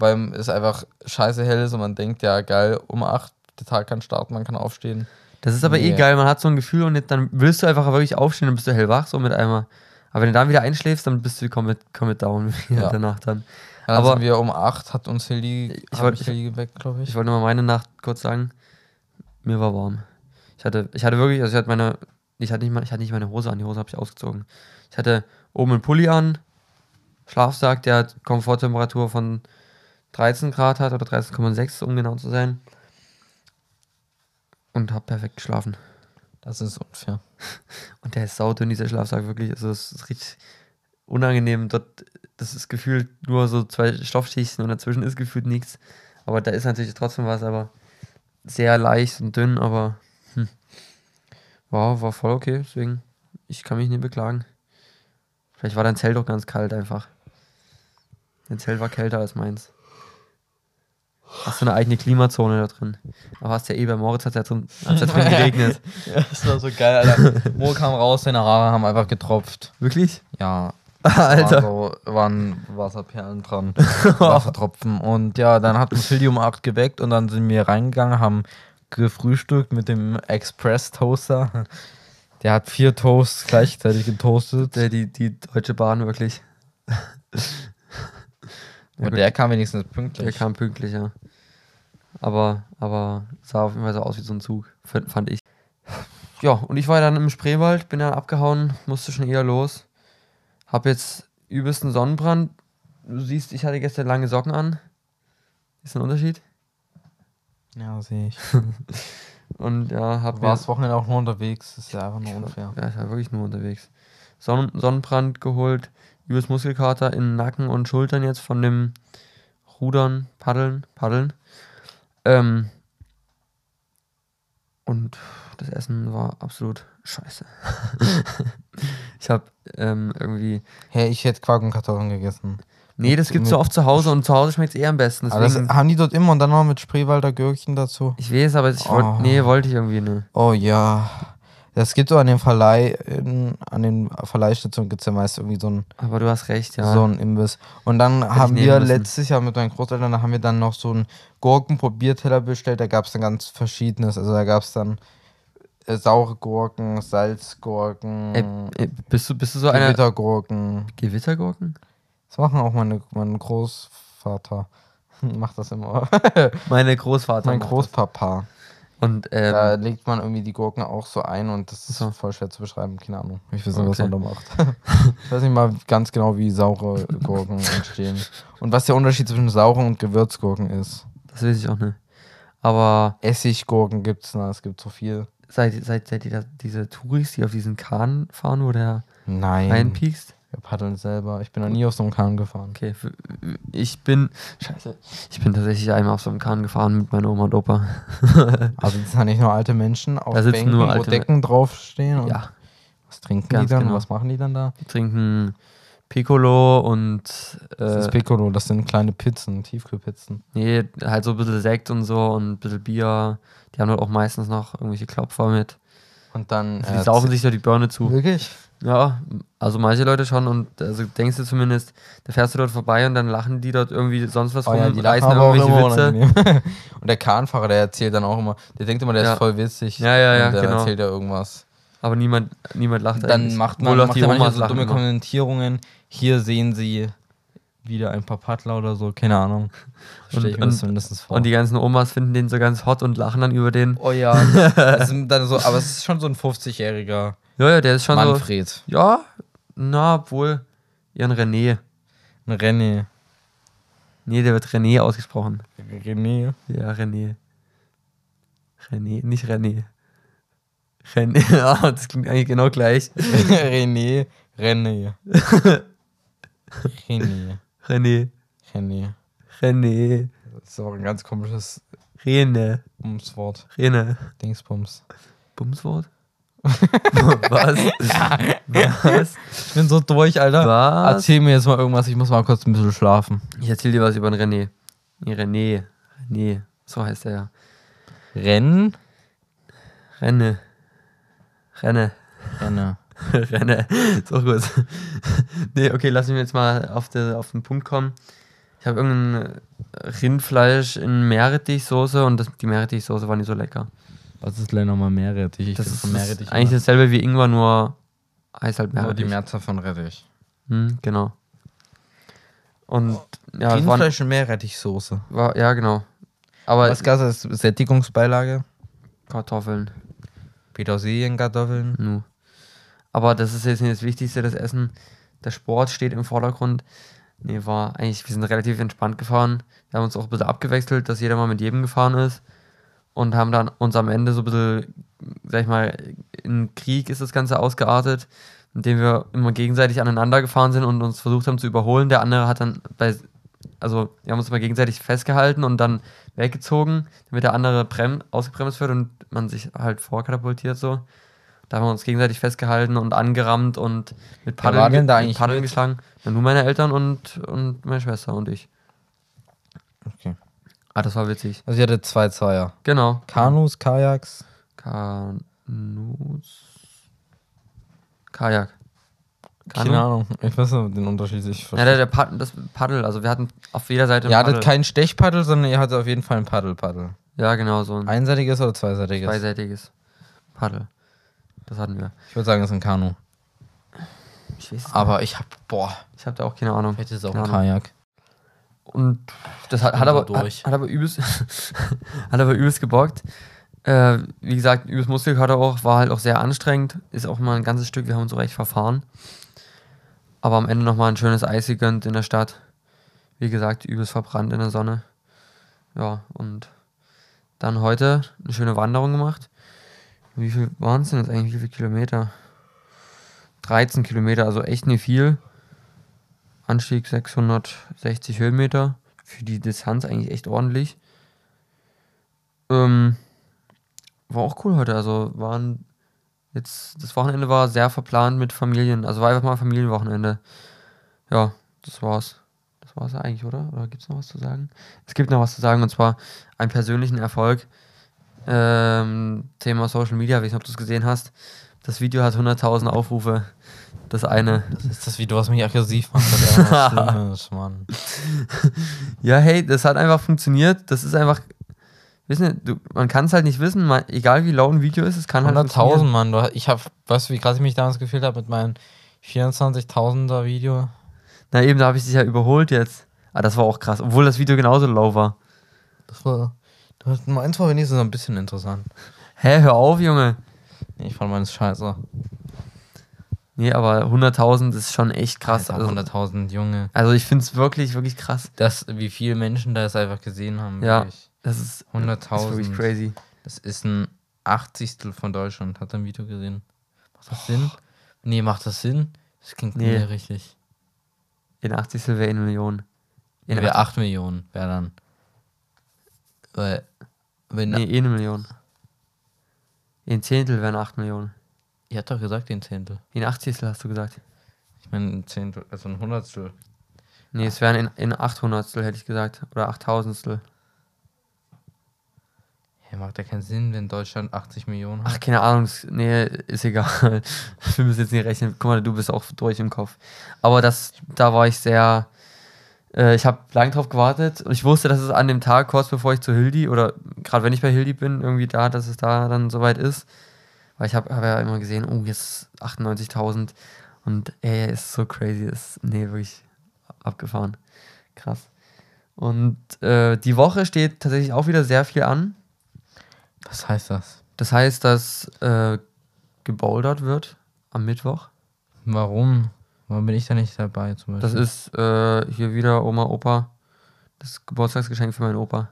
Speaker 2: weil es einfach scheiße hell ist und man denkt, ja geil, um 8 der Tag kann starten, man kann aufstehen.
Speaker 1: Das ist aber eh
Speaker 2: Nee.
Speaker 1: geil, man hat so ein Gefühl und dann willst du einfach wirklich aufstehen und bist du hellwach, so mit einmal. Aber wenn du dann wieder einschläfst, dann bist du komplett, komplett down
Speaker 2: Ja.
Speaker 1: danach dann.
Speaker 2: Dann
Speaker 1: Aber-
Speaker 2: sind wir um 8, hat uns Hildi,
Speaker 1: Ich
Speaker 2: hab
Speaker 1: wollt-
Speaker 2: mich Hildi geweckt, glaube ich.
Speaker 1: Ich wollte nur mal meine Nacht kurz sagen. Mir war warm. Ich hatte, ich hatte wirklich, also ich hatte meine, ich hatte nicht, mal, ich hatte nicht meine Hose an, die Hose habe ich ausgezogen. Ich hatte oben einen Pulli an, Schlafsack, der hat Komforttemperatur von 13 Grad hat oder 13,6, um genau zu sein. Und habe perfekt geschlafen.
Speaker 2: Das ist unfair.
Speaker 1: Und der ist saudünn, dieser Schlafsack, wirklich. Also es ist richtig unangenehm. Dort, das ist gefühlt nur so zwei Stoffschichten und dazwischen ist gefühlt nichts. Aber da ist natürlich trotzdem was, aber sehr leicht und dünn, aber hm. war, war voll okay, deswegen, ich kann mich nicht beklagen. Vielleicht war dein Zelt doch ganz kalt einfach. Dein Zelt war kälter als meins. Hast du eine eigene Klimazone da drin? Aber hast ja eh bei Moritz hat ja drin, hat's ja drin geregnet.
Speaker 2: Ja, das war so geil, Alter. Mo kam raus, seine Haare haben einfach getropft.
Speaker 1: Wirklich?
Speaker 2: Ja,
Speaker 1: Alter.
Speaker 2: War so, waren Wasserperlen dran, Wassertropfen. Und ja, dann hat uns Hildi um 8 geweckt und dann sind wir reingegangen, haben gefrühstückt mit dem Express-Toaster. Der hat vier Toasts gleichzeitig getoastet.
Speaker 1: Der, die, die Deutsche Bahn wirklich.
Speaker 2: Und der kam wenigstens
Speaker 1: Der
Speaker 2: pünktlich.
Speaker 1: kam pünktlich, ja. Aber, aber sah auf jeden Fall so aus wie so ein Zug, fand ich. Ja, und ich war dann im Spreewald, bin dann abgehauen, musste schon eher los. Hab jetzt übelsten Sonnenbrand. Du siehst, ich hatte gestern lange Socken an. Ist ein Unterschied.
Speaker 2: Ja, sehe ich.
Speaker 1: Und ja, hab
Speaker 2: Du
Speaker 1: mir.
Speaker 2: warst Wochenende auch nur unterwegs. Das ist ja einfach nur unfair.
Speaker 1: Ja, ich war wirklich nur unterwegs. Sonnen Sonnenbrand geholt, übelst Muskelkater in Nacken und Schultern jetzt von dem Rudern, Paddeln, Paddeln. Ähm, und das Essen war absolut scheiße. ich habe ähm, irgendwie.
Speaker 2: Hey, ich hätte Quark und Kartoffeln gegessen.
Speaker 1: Nee, das gibt's so oft zu Hause und zu Hause schmeckt es eher am besten.
Speaker 2: Aber das haben die dort immer und dann noch mit Spreewalder Gürkchen dazu.
Speaker 1: ich weiß, aber ich wollt,
Speaker 2: Oh.
Speaker 1: nee, wollte ich irgendwie nicht.
Speaker 2: Oh ja. Das gibt so an den Verleih, in, an den Verleihstationen gibt es ja meist irgendwie so ein,
Speaker 1: Aber du hast recht, ja.
Speaker 2: so ein Imbiss. Und dann
Speaker 1: ich
Speaker 2: haben wir
Speaker 1: müssen.
Speaker 2: letztes Jahr mit meinen Großeltern, da haben wir dann noch so einen Gurkenprobierteller bestellt. Da gab es dann ganz verschiedenes. Also da gab es dann äh, saure Gurken, Salzgurken,
Speaker 1: Ey, ey, bist, du, bist du so einer.
Speaker 2: Gewittergurken.
Speaker 1: Gewittergurken?
Speaker 2: Das machen auch meine, mein Großvater. Macht das immer.
Speaker 1: Meine Großvater.
Speaker 2: mein
Speaker 1: macht das. Und ähm,
Speaker 2: Da legt man irgendwie die Gurken auch so ein und das ist
Speaker 1: So.
Speaker 2: voll schwer zu beschreiben. Keine Ahnung. Ich weiß nicht, was
Speaker 1: Okay.
Speaker 2: man da macht. ich weiß nicht mal ganz genau, wie saure Gurken entstehen. Und was der Unterschied zwischen sauren und Gewürzgurken ist.
Speaker 1: das weiß ich auch nicht. Aber
Speaker 2: Essiggurken gibt's, na, es gibt so viel.
Speaker 1: seid, seid, seid ihr da diese Touris, die auf diesen Kahn fahren, wo der
Speaker 2: Nein.
Speaker 1: reinpiekst?
Speaker 2: Paddeln selber. Ich bin noch nie auf so einem Kahn gefahren.
Speaker 1: Okay, ich bin. Scheiße. Ich bin tatsächlich einmal auf so einem Kahn gefahren mit meiner Oma und Opa.
Speaker 2: Also das sind nicht nur alte Menschen auf
Speaker 1: Da
Speaker 2: Bänken,
Speaker 1: nur
Speaker 2: wo
Speaker 1: alte
Speaker 2: Decken draufstehen. Und
Speaker 1: Ja.
Speaker 2: Was trinken
Speaker 1: Ganz
Speaker 2: die dann?
Speaker 1: genau.
Speaker 2: Was machen die dann da?
Speaker 1: Die trinken Piccolo und.
Speaker 2: Das
Speaker 1: Äh,
Speaker 2: ist Piccolo, das sind kleine Pizzen, Tiefkühlpizzen.
Speaker 1: nee, halt so ein bisschen Sekt und so und ein bisschen Bier. Die haben halt auch meistens noch irgendwelche Klopfer mit.
Speaker 2: Und dann.
Speaker 1: Die saufen sich da die Birne zu.
Speaker 2: Wirklich?
Speaker 1: Ja, also manche Leute schon und also denkst du zumindest, da fährst du dort vorbei und dann lachen die dort irgendwie sonst was
Speaker 2: Oh
Speaker 1: rum,
Speaker 2: ja, die
Speaker 1: reißen
Speaker 2: aber auch
Speaker 1: irgendwelche Witze.
Speaker 2: Und der Kahnfahrer, der erzählt dann auch immer, der denkt immer, der
Speaker 1: Ja.
Speaker 2: ist voll witzig.
Speaker 1: Ja, ja, ja,
Speaker 2: Und dann
Speaker 1: genau.
Speaker 2: erzählt er irgendwas.
Speaker 1: Aber niemand, niemand lacht
Speaker 2: Dann
Speaker 1: eigentlich.
Speaker 2: macht man
Speaker 1: auch
Speaker 2: macht
Speaker 1: die Omas
Speaker 2: so dumme. Kommentierungen. Hier sehen sie wieder ein paar Paddler oder so, keine Ahnung.
Speaker 1: Und- und-
Speaker 2: zumindest vor.
Speaker 1: Und die ganzen Omas finden den so ganz hot und lachen dann über den.
Speaker 2: oh ja, dann so, aber es ist schon so ein 50-jähriger
Speaker 1: Ja, ja, der ist schon so.
Speaker 2: Manfred.
Speaker 1: Ja, na, obwohl. Ihren René.
Speaker 2: Ein René.
Speaker 1: Nee, der wird René ausgesprochen.
Speaker 2: René.
Speaker 1: Ja, René. René, nicht René. René, ja, das klingt eigentlich genau gleich.
Speaker 2: René. René. René.
Speaker 1: René,
Speaker 2: René.
Speaker 1: René,
Speaker 2: Das ist auch ein ganz komisches
Speaker 1: Rene,
Speaker 2: Bumswort.
Speaker 1: Rene.
Speaker 2: Dingsbums.
Speaker 1: Bumswort? Was? Was?
Speaker 2: Ich bin so durch, Alter.
Speaker 1: Was?
Speaker 2: Erzähl mir jetzt mal irgendwas, ich muss mal kurz ein bisschen schlafen.
Speaker 1: Ich erzähl dir was über den René. Nee, René. René. So heißt er ja.
Speaker 2: Rennen?
Speaker 1: Renne. Renne.
Speaker 2: Renne.
Speaker 1: Renne. So gut. nee, okay, lass mich jetzt mal auf, de, auf den Punkt kommen. Ich habe irgendein Rindfleisch in Meerrettichsoße und das, die Meerrettichsoße war nicht so lecker.
Speaker 2: Was ist gleich nochmal Meerrettich? Ich
Speaker 1: Das ist,
Speaker 2: von Meerrettich
Speaker 1: ist eigentlich dasselbe wie Ingwer, nur heißt halt
Speaker 2: immer nur die
Speaker 1: Meerrettich.
Speaker 2: Mehrzahl von Rettich.
Speaker 1: Hm, genau. Und ja, es war,
Speaker 2: Rindfleisch und Meerrettichsoße.
Speaker 1: war, ja, genau. Aber
Speaker 2: Was gab es als Sättigungsbeilage?
Speaker 1: Kartoffeln.
Speaker 2: Petersilienkartoffeln.
Speaker 1: Nu. Aber das ist jetzt nicht das Wichtigste, das Essen. Der Sport steht im Vordergrund. Nee, war eigentlich, wir sind relativ entspannt gefahren. Wir haben uns auch ein bisschen abgewechselt, dass jeder mal mit jedem gefahren ist. Und haben dann uns am Ende so ein bisschen, sag ich mal, in Krieg ist das Ganze ausgeartet, indem wir immer gegenseitig aneinander gefahren sind und uns versucht haben zu überholen. Der andere hat dann bei, also wir haben uns immer gegenseitig festgehalten und dann weggezogen, damit der andere brem ausgebremst wird und man sich halt vorkatapultiert so. Da haben wir uns gegenseitig festgehalten und angerammt und mit Paddeln,
Speaker 2: denn da
Speaker 1: mit Paddeln
Speaker 2: mit?
Speaker 1: geschlagen. Ja, nur meine Eltern und, und meine Schwester und ich.
Speaker 2: Okay.
Speaker 1: Ah, das war witzig.
Speaker 2: Also ihr hattet zwei Zweier.
Speaker 1: Genau.
Speaker 2: Kanus, Kajaks.
Speaker 1: Kanus. Kajak. Kanu?
Speaker 2: Keine Ahnung. Ich weiß nicht den Unterschied. Ich
Speaker 1: Ja,
Speaker 2: verstehe.
Speaker 1: der, der Pad das Paddel, also wir hatten auf jeder Seite
Speaker 2: ihr
Speaker 1: Paddel.
Speaker 2: hattet kein Stechpaddel, sondern ihr hattet auf jeden Fall ein Paddel-Paddel.
Speaker 1: Ja, genau, so ein
Speaker 2: Einseitiges oder zweiseitiges?
Speaker 1: zweiseitiges Paddel. Das hatten wir.
Speaker 2: Ich würde sagen, es ist ein Kanu.
Speaker 1: Ich weiß es
Speaker 2: Aber ich hab, boah,
Speaker 1: Ich habe da auch keine Ahnung.
Speaker 2: vielleicht ist es auch
Speaker 1: Keine
Speaker 2: ein
Speaker 1: Ahnung.
Speaker 2: Kajak.
Speaker 1: Und das hat, hat, aber,
Speaker 2: durch.
Speaker 1: hat, hat aber übelst, hat aber übelst gebockt. Äh, wie gesagt, übelst Muskelkater auch, war halt auch sehr anstrengend. Ist auch mal ein ganzes Stück, wir haben uns so recht verfahren. Aber am Ende nochmal ein schönes Eis gegönnt in der Stadt. Wie gesagt, übelst verbrannt in der Sonne. Ja, und dann heute eine schöne Wanderung gemacht. Wie viel waren es eigentlich? Wie viele Kilometer? 13 Kilometer, also echt nicht viel. Anstieg 660 Höhenmeter. Für die Distanz eigentlich echt ordentlich. Ähm, war auch cool heute. Also waren jetzt, das Wochenende war sehr verplant mit Familien. Also war einfach mal Familienwochenende. Ja, das war's. Das war's eigentlich, oder? Oder gibt's noch was zu sagen? Es gibt noch was zu sagen und zwar einen persönlichen Erfolg. Ähm, Thema Social Media, weiß nicht, ob du es gesehen hast. Das Video hat 100.000 Aufrufe. Das eine.
Speaker 2: Das ist das Video, was mich aggressiv macht. Schlimmes, Mann.
Speaker 1: Ja, hey, das hat einfach funktioniert. Das ist einfach. Wissen du, man kann es halt nicht wissen, man, egal wie laut ein Video ist, es kann halt
Speaker 2: 100.000,
Speaker 1: funktionieren.
Speaker 2: Mann. Du, ich hab, weißt du, wie krass ich mich damals gefühlt habe mit meinem 24.000er Video?
Speaker 1: Na eben, da habe ich dich ja überholt jetzt. Ah, das war auch krass, obwohl das Video genauso low war.
Speaker 2: Das war. Das meins war wenigstens ein bisschen interessant.
Speaker 1: Hä, hör auf, Junge.
Speaker 2: Nee, ich fand meins scheiße.
Speaker 1: Nee, aber 100.000 ist schon echt krass. Also,
Speaker 2: 100.000 Junge.
Speaker 1: also ich finde es wirklich, wirklich krass.
Speaker 2: Das, wie viele Menschen da es einfach gesehen haben.
Speaker 1: Ja.
Speaker 2: wirklich.
Speaker 1: Das ist, das ist wirklich
Speaker 2: 100.000.
Speaker 1: crazy.
Speaker 2: Das ist ein Achtzigstel von Deutschland. Hat ein Video gesehen. Macht das Sinn? Nee, macht das Sinn? Das klingt
Speaker 1: Nee.
Speaker 2: nee. richtig.
Speaker 1: In 80 wäre eine Million. In
Speaker 2: Wäre 8 Millionen, wäre dann. Weil, wenn.
Speaker 1: Nee, eh eine Million. In Zehntel wären 8 Millionen.
Speaker 2: Ihr habt doch gesagt, den Zehntel.
Speaker 1: In 80 hast du gesagt.
Speaker 2: Ich meine, ein Zehntel, also ein Hundertstel.
Speaker 1: Nee, es wären in, in 800 hätte ich gesagt. Oder 8000
Speaker 2: Ja, macht ja keinen Sinn, wenn Deutschland 80 Millionen hat.
Speaker 1: Ach, keine Ahnung. Nee, ist egal. Wir müssen jetzt nicht rechnen. Guck mal, du bist auch durch im Kopf. Aber das, da war ich sehr. Äh, ich habe lange drauf gewartet und ich wusste, dass es an dem Tag, kurz bevor ich zu Hildi oder gerade wenn ich bei Hildi bin, irgendwie da, dass es da dann soweit ist. Weil ich habe hab ja immer gesehen, oh, jetzt 98.000 und ey, ist so crazy. Ist, nee, wirklich abgefahren. Krass. Und äh, die Woche steht tatsächlich auch wieder sehr viel an.
Speaker 2: Was heißt das?
Speaker 1: Das heißt, dass äh, gebouldert wird am Mittwoch.
Speaker 2: Warum? Warum bin ich da nicht dabei zum
Speaker 1: Das
Speaker 2: Beispiel?
Speaker 1: ist äh, hier wieder Oma, Opa. Das Geburtstagsgeschenk für meinen Opa.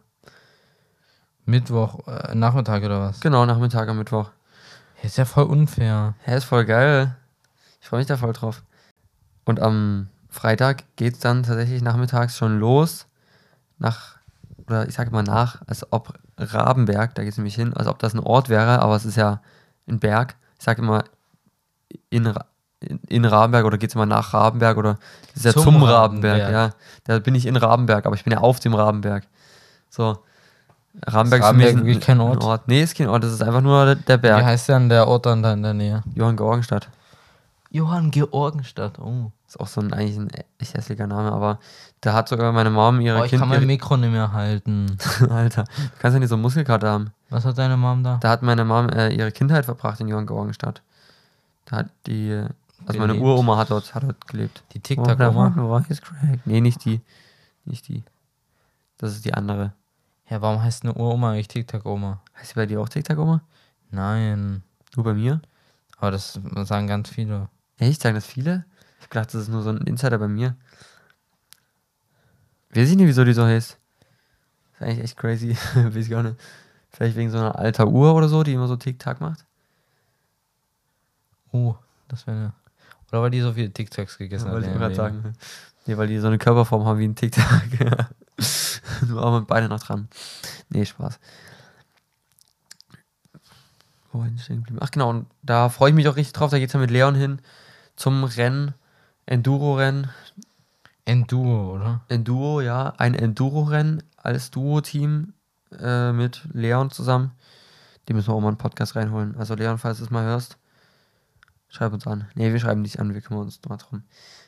Speaker 2: Mittwoch, äh, Nachmittag oder was?
Speaker 1: Genau, Nachmittag am Mittwoch.
Speaker 2: Ja, ist ja voll unfair.
Speaker 1: Hä, ist voll geil. Ich freue mich da voll drauf. Und am Freitag geht es dann tatsächlich nachmittags schon los. Nach, oder ich sage mal nach, als ob Rabenberg, da geht es nämlich hin, als ob das ein Ort wäre, aber es ist ja ein Berg. Ich sage immer in, Ra- in, Rabenberg oder geht es immer nach Rabenberg oder das ist ja zum,
Speaker 2: Zum
Speaker 1: Rabenberg,
Speaker 2: Rabenberg.
Speaker 1: ja. Da bin ich in Rabenberg, aber ich bin ja auf dem Rabenberg. So. Rabenberg
Speaker 2: Ist Rabenberg wirklich kein
Speaker 1: ein
Speaker 2: Ort?
Speaker 1: Ort. Nee, ist kein Ort, das ist einfach nur der- der
Speaker 2: Wie
Speaker 1: Berg.
Speaker 2: heißt denn der Ort dann da in der Nähe?
Speaker 1: Johann Georgenstadt.
Speaker 2: Johann Georgenstadt. Oh.
Speaker 1: Ist auch so ein eigentlich ein echt hässlicher Name, aber da hat sogar meine Mom ihre
Speaker 2: oh ich
Speaker 1: Kind.
Speaker 2: kann mein Mikro nicht mehr halten.
Speaker 1: Alter, du kannst ja nicht so Muskelkater haben.
Speaker 2: Was hat deine Mom da?
Speaker 1: Da hat meine Mom äh, ihre Kindheit verbracht in Johann Georgenstadt. Da hat die, also meine
Speaker 2: Gelebt.
Speaker 1: Uroma hat dort, hat dort gelebt.
Speaker 2: Die
Speaker 1: Oh,
Speaker 2: TikTok-Oma?
Speaker 1: Crack. Nee, nicht die. Nicht die. Das ist die andere.
Speaker 2: Ja, warum heißt eine Uroma eigentlich TikTok-Oma?
Speaker 1: Heißt die bei dir auch TikTok-Oma?
Speaker 2: Nein.
Speaker 1: Nur bei mir?
Speaker 2: Aber das sagen ganz viele.
Speaker 1: Echt? Sagen das viele? Ich hab gedacht, das ist nur so ein Insider bei mir. Weiß ich nicht, wieso die so heißt. Ist eigentlich echt crazy. Weiß ich auch nicht. Vielleicht wegen so einer alter Uhr oder so, die immer so Tick-Tack macht.
Speaker 2: Oh, das wäre eine. Oder weil die so viele TikToks gegessen
Speaker 1: Wollte
Speaker 2: hat.
Speaker 1: ich
Speaker 2: in
Speaker 1: gerade sagen. Nee, weil die so eine Körperform haben wie ein Tic-Tac. Nur auch mit Beine noch dran. Nee, Spaß. Wo bin ich stehen geblieben? Ach genau, und da freue ich mich auch richtig drauf. Da geht es ja mit Leon hin zum Rennen. Enduro-Rennen.
Speaker 2: Enduro, oder?
Speaker 1: Enduro, ja. Ein Enduro-Rennen als Duo-Team äh, mit Leon zusammen. Die müssen wir auch mal einen Podcast reinholen. Also Leon, falls du es mal hörst, schreib uns an. Nee, wir schreiben dich an, wir kümmern uns mal drum.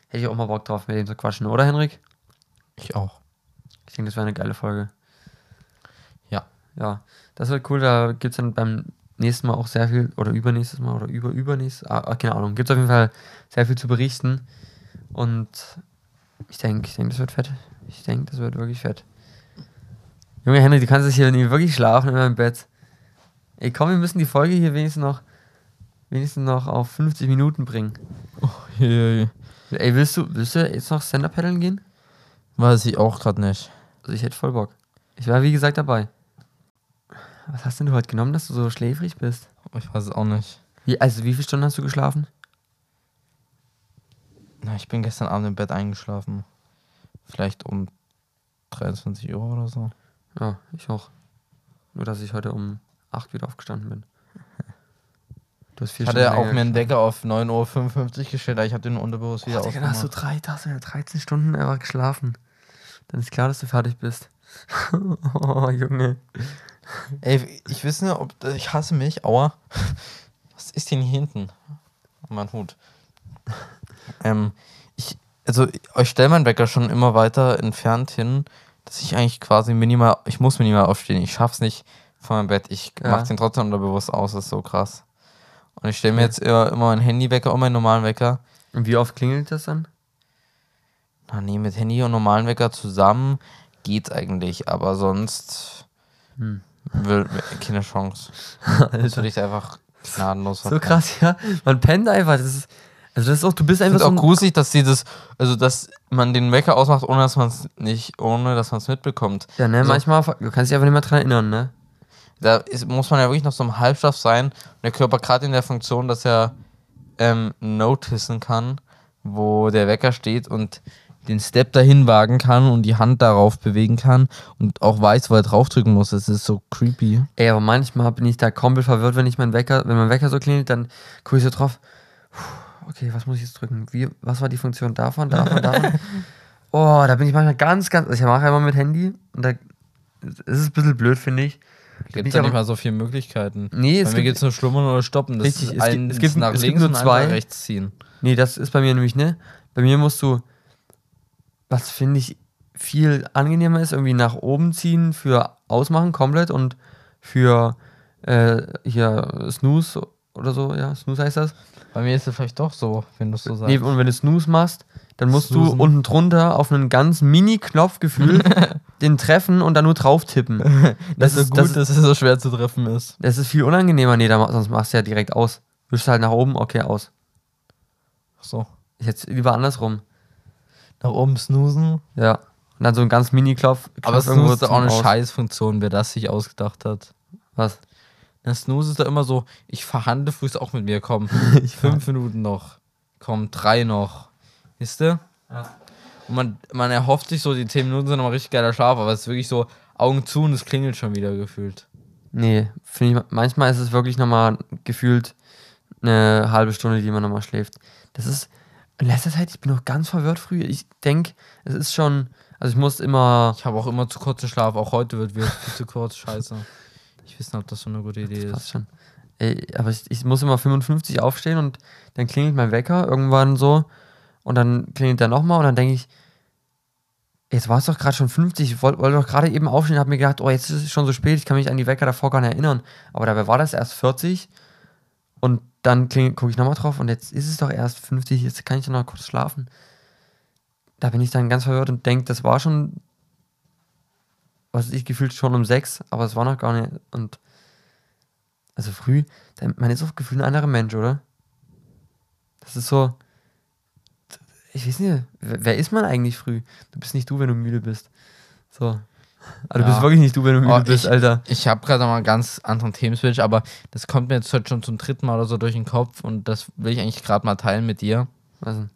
Speaker 1: Hätte ich auch mal Bock drauf, mit dem zu quatschen, oder Henrik?
Speaker 2: Ich auch.
Speaker 1: Ich denke, das wäre eine geile Folge.
Speaker 2: Ja.
Speaker 1: Ja, das wird cool. Da gibt es dann beim nächsten Mal auch sehr viel, oder übernächstes Mal, oder über übernächstes, ah, ah, keine Ahnung. Gibt es auf jeden Fall sehr viel zu berichten. Und ich denke, ich denke, das wird fett. Ich denke, das wird wirklich fett. Junge Henrik, du kannst dich hier nie wirklich schlafen in meinem Bett. Ey, komm, wir müssen die Folge hier wenigstens noch, wenigstens noch auf 50 Minuten bringen.
Speaker 2: Hey.
Speaker 1: Ey, willst du, willst du jetzt noch Stand-Up paddeln gehen?
Speaker 2: Weiß ich auch gerade nicht.
Speaker 1: Also ich hätte voll Bock. Ich war wie gesagt dabei. Was hast denn du heute genommen, dass du so schläfrig bist?
Speaker 2: Ich weiß es auch nicht.
Speaker 1: Wie, also wie viele Stunden hast du geschlafen?
Speaker 2: Na, ich bin gestern Abend im Bett eingeschlafen. Vielleicht um 23 Uhr oder so.
Speaker 1: Ja, ich auch. Nur dass ich heute um 8 wieder aufgestanden bin. Du hast vier
Speaker 2: Ich hatte auch mir einen. Wecker auf 9.55 Uhr gestellt, aber ich habe den unterbewusst wieder
Speaker 1: Oh, Digga, dann hast du
Speaker 2: ausgemacht.
Speaker 1: drei, da hast du ja 13 Stunden einfach geschlafen. Dann ist klar, dass du fertig bist. oh, Junge.
Speaker 2: Ey, ich weiß nicht, ob ich hasse mich, aua. Was ist denn hier hinten? Mein Hut. Ähm, ich, also ich stelle meinen Wecker schon immer weiter entfernt hin, dass ich eigentlich quasi minimal, ich muss minimal aufstehen. Ich schaff's nicht von meinem Bett. Ich
Speaker 1: Ja.
Speaker 2: mach den trotzdem unterbewusst aus, das ist so krass. Und ich stelle mir jetzt immer, immer meinen Handywecker und meinen normalen Wecker.
Speaker 1: Und wie oft klingelt das dann?
Speaker 2: Na nee, mit Handy und normalen Wecker zusammen geht's eigentlich, aber sonst
Speaker 1: Hm.
Speaker 2: will keine Chance. Das würde ich einfach gnadenlos
Speaker 1: So krass, ja. Man pennt einfach. Das ist, also das ist auch, du bist einfach so
Speaker 2: auch
Speaker 1: ein,
Speaker 2: gruselig, dass sie das, also dass man den Wecker ausmacht, ohne dass man es nicht, ohne dass man es mitbekommt.
Speaker 1: Ja, ne,
Speaker 2: Also-
Speaker 1: manchmal, du kannst dich einfach nicht mehr dran erinnern, ne?
Speaker 2: Da ist, muss man ja wirklich noch so im Halbschlaf sein und der Körper gerade in der Funktion, dass er ähm, noticen kann, wo der Wecker steht und den Step dahin wagen kann und die Hand darauf bewegen kann und auch weiß, wo er draufdrücken muss. Das ist so creepy.
Speaker 1: Ey, aber manchmal bin ich da komplett verwirrt, wenn ich meinen Wecker, wenn mein Wecker so klingelt, dann gucke ich so drauf. Puh, Okay, was muss ich jetzt drücken? Wie, was war die Funktion davon, davon, davon? oh, da bin ich manchmal ganz, ganz. Also ich mache immer mit Handy und da ist es ein bisschen blöd, finde ich.
Speaker 2: Gibt ja nicht mal so viele Möglichkeiten.
Speaker 1: Nee, es
Speaker 2: Bei mir
Speaker 1: gibt-
Speaker 2: gibt es nur Schlummern oder Stoppen. Das
Speaker 1: Richtig,
Speaker 2: ist
Speaker 1: es gibt-
Speaker 2: eins
Speaker 1: es gibt-
Speaker 2: nach
Speaker 1: es gibt
Speaker 2: links
Speaker 1: nur
Speaker 2: und eins
Speaker 1: zwei.
Speaker 2: rechts ziehen.
Speaker 1: Nee, das ist bei mir nämlich, ne? Bei mir musst du, was finde ich viel angenehmer ist, irgendwie nach oben ziehen für ausmachen komplett und für äh, hier Snooze oder so, ja, Snooze heißt das.
Speaker 2: Bei mir ist es vielleicht doch so, wenn du es so sagst.
Speaker 1: Nee, und wenn du Snooze machst, dann musst
Speaker 2: Snoozen.
Speaker 1: du unten drunter auf einen ganz Mini-Knopf gefühlt den treffen und dann nur drauf tippen.
Speaker 2: das, ist so gut,
Speaker 1: das,
Speaker 2: dass es so schwer zu treffen ist.
Speaker 1: das ist viel unangenehmer. Nee, da, sonst machst du ja direkt aus. Wischst halt nach oben, okay, aus.
Speaker 2: Ach so.
Speaker 1: Hätte lieber andersrum.
Speaker 2: Nach oben snoosen.
Speaker 1: Ja. Und dann so ein ganz Mini-Knopf.
Speaker 2: Aber Snooze ist auch eine
Speaker 1: Aus.
Speaker 2: Scheißfunktion, wer das sich ausgedacht hat.
Speaker 1: Was?
Speaker 2: Na, Snooze ist da immer so, ich verhandle frühst auch mit mir, komm. fünf Minuten noch. Komm, drei noch. Wisst ihr?
Speaker 1: Ja.
Speaker 2: Und man, man erhofft sich so, die zehn Minuten sind nochmal richtig geiler Schlaf, aber es ist wirklich so, Augen zu und es klingelt schon wieder gefühlt.
Speaker 1: Nee, finde ich, manchmal ist es wirklich nochmal gefühlt eine halbe Stunde, die man nochmal schläft. Das ist, in letzter Zeit, ich bin noch ganz verwirrt früh. Ich denke, es ist schon, also ich muss immer,
Speaker 2: Ich habe auch immer zu kurze Schlaf, auch heute wird wieder viel zu kurz, scheiße. Ich weiß nicht, ob das so eine gute Idee
Speaker 1: fast
Speaker 2: ist.
Speaker 1: schon, ey, aber ich, ich muss immer 55 aufstehen und dann klingelt mein Wecker irgendwann so und dann klingelt der nochmal und dann denke ich, jetzt war es doch gerade schon 50, ich wollte wollt doch gerade eben aufstehen, habe mir gedacht, oh, jetzt ist es schon so spät, ich kann mich an die Wecker davor gar nicht erinnern. Aber dabei war das erst 40 und dann gucke ich nochmal drauf und jetzt ist es doch erst 50, jetzt kann ich doch noch kurz schlafen. Da bin ich dann ganz verwirrt und denke, das war schon, was ich gefühlt schon um 6, aber es war noch gar nicht. Und also früh, man ist auch gefühlt ein anderer Mensch, oder? Das ist so, ich weiß nicht, wer ist man eigentlich früh? Du bist nicht du, wenn du müde bist. So. Du
Speaker 2: Ja.
Speaker 1: bist wirklich nicht du, wenn du müde
Speaker 2: Oh,
Speaker 1: bist,
Speaker 2: ich-
Speaker 1: Alter.
Speaker 2: Ich habe gerade mal einen ganz anderen Themenswitch, aber das kommt mir jetzt heute schon zum dritten Mal oder so durch den Kopf und das will ich eigentlich gerade mal teilen mit dir.
Speaker 1: Was denn?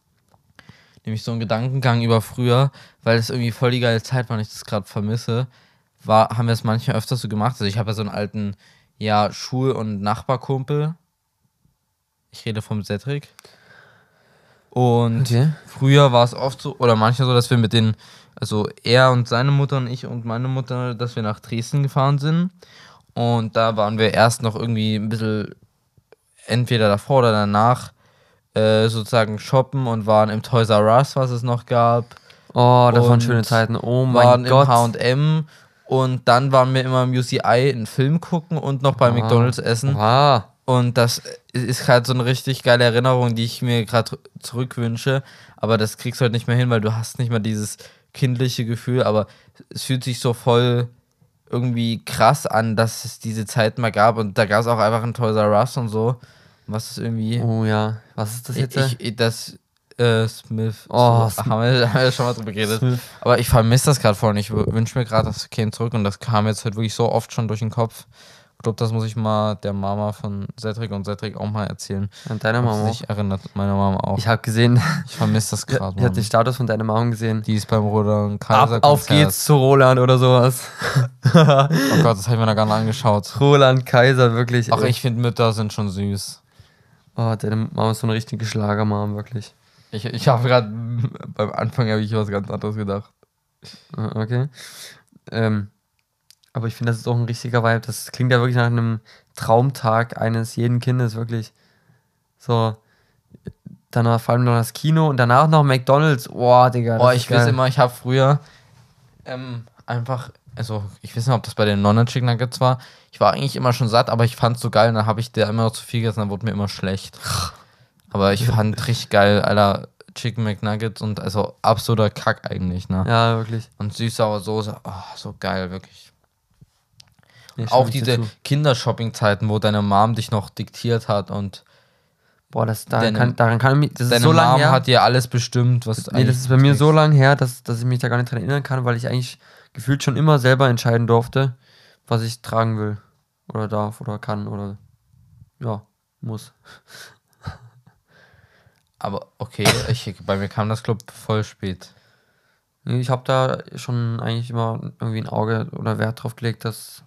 Speaker 2: Nämlich so ein Gedankengang über früher, weil es irgendwie voll die geile Zeit war und ich das gerade vermisse, war, haben wir es manchmal öfter so gemacht. Also ich habe ja so einen alten, ja, Schul- und Nachbarkumpel. Ich rede vom Cedric. Und
Speaker 1: Okay.
Speaker 2: früher war es oft so, oder manchmal so, dass wir mit den, also er und seine Mutter und ich und meine Mutter, dass wir nach Dresden gefahren sind. Und da waren wir erst noch irgendwie ein bisschen entweder davor oder danach äh, sozusagen shoppen und waren im Toys R Us, was es noch gab.
Speaker 1: Oh, das waren schöne Zeiten. Oh mein
Speaker 2: waren
Speaker 1: Gott.
Speaker 2: im H&M und dann waren wir immer im UCI einen Film gucken und noch bei
Speaker 1: Ah.
Speaker 2: McDonalds essen.
Speaker 1: Ah,
Speaker 2: Und das ist halt so eine richtig geile Erinnerung, die ich mir gerade zurückwünsche. Aber das kriegst du halt nicht mehr hin, weil du hast nicht mehr dieses kindliche Gefühl. Aber es fühlt sich so voll irgendwie krass an, dass es diese Zeit mal gab. Und da gab es auch einfach ein Toys R Us und so. Was ist irgendwie.
Speaker 1: oh ja. Was ist das jetzt?
Speaker 2: ich, ich, das äh, Smith.
Speaker 1: Oh,
Speaker 2: so, haben, wir, haben wir schon mal drüber geredet.
Speaker 1: Smith.
Speaker 2: Aber ich vermisse das gerade voll und ich wünsche mir gerade das Kind zurück und das kam jetzt halt wirklich so oft schon durch den Kopf. Ich glaube, das muss ich mal der Mama von Cedric und Cedric auch mal erzählen.
Speaker 1: An deiner Mama.
Speaker 2: sich erinnert, meine Mama auch.
Speaker 1: Ich
Speaker 2: Ich,
Speaker 1: habe gesehen,
Speaker 2: vermisse das
Speaker 1: ich
Speaker 2: gerade.
Speaker 1: habe den Status von deiner Mama gesehen.
Speaker 2: Die ist beim Roland Kaiser.
Speaker 1: Ab, auf geht's zu Roland oder sowas.
Speaker 2: Oh Gott, das habe ich mir noch gar nicht angeschaut.
Speaker 1: Roland Kaiser, wirklich.
Speaker 2: Ach,
Speaker 1: ey.
Speaker 2: ich finde Mütter sind schon süß.
Speaker 1: Oh, deine Mama ist so eine richtige Schlagermam, wirklich.
Speaker 2: Ich, ich habe gerade beim Anfang habe ich was ganz anderes gedacht.
Speaker 1: Ah, Okay. Ähm, aber ich finde, das ist auch ein richtiger Vibe. Das klingt ja wirklich nach einem Traumtag eines jeden Kindes, wirklich. So. Danach vor allem noch das Kino und danach noch McDonalds. Boah, Digga. ist
Speaker 2: ich weiß immer, ich habe früher ähm, einfach, also ich weiß nicht, ob das bei den Nonna Chicken Nuggets war. Ich war eigentlich immer schon satt, aber ich fand es so geil und dann habe ich da immer noch zu viel gegessen, dann wurde mir immer schlecht. Aber ich fand richtig geil, Alter, Chicken McNuggets und also absoluter Kack eigentlich, ne?
Speaker 1: Ja, wirklich.
Speaker 2: Und süß-saure Soße, oh, so geil, wirklich.
Speaker 1: Nee,
Speaker 2: Auch diese. Kindershopping-Zeiten, wo deine Mom dich noch diktiert hat und
Speaker 1: Boah, das, daran,
Speaker 2: deine-
Speaker 1: kann, daran kann ich mich. Das ist
Speaker 2: deine
Speaker 1: so lange
Speaker 2: Mom
Speaker 1: her.
Speaker 2: hat dir alles bestimmt, was
Speaker 1: Nee, das ist bei mir so lang her, dass, dass ich mich da gar nicht dran erinnern kann, weil ich eigentlich gefühlt schon immer selber entscheiden durfte, was ich tragen will. Oder darf oder kann oder ja, muss.
Speaker 2: Aber okay, ich, bei mir kam das, Club voll spät.
Speaker 1: Ich habe da schon eigentlich immer irgendwie ein Auge oder Wert drauf gelegt, dass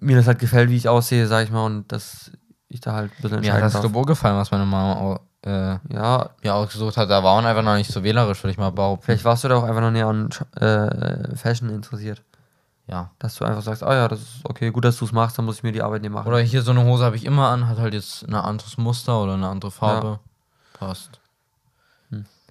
Speaker 1: mir das halt gefällt, wie ich aussehe, sag ich mal, und dass ich da halt ein bisschen
Speaker 2: Mir hat das
Speaker 1: darf.
Speaker 2: Gebot gefallen, was meine Mama äh,
Speaker 1: Ja,
Speaker 2: mir ausgesucht hat. Da war man einfach noch nicht so wählerisch, würde ich mal behaupten.
Speaker 1: vielleicht warst du da auch einfach noch näher an äh, Fashion interessiert.
Speaker 2: Ja.
Speaker 1: Dass du einfach sagst, ah ja, das ist okay, gut, dass du es machst, dann muss ich mir die Arbeit nicht machen.
Speaker 2: Oder hier so eine Hose habe ich immer an, hat halt jetzt ein anderes Muster oder eine andere Farbe. Passt.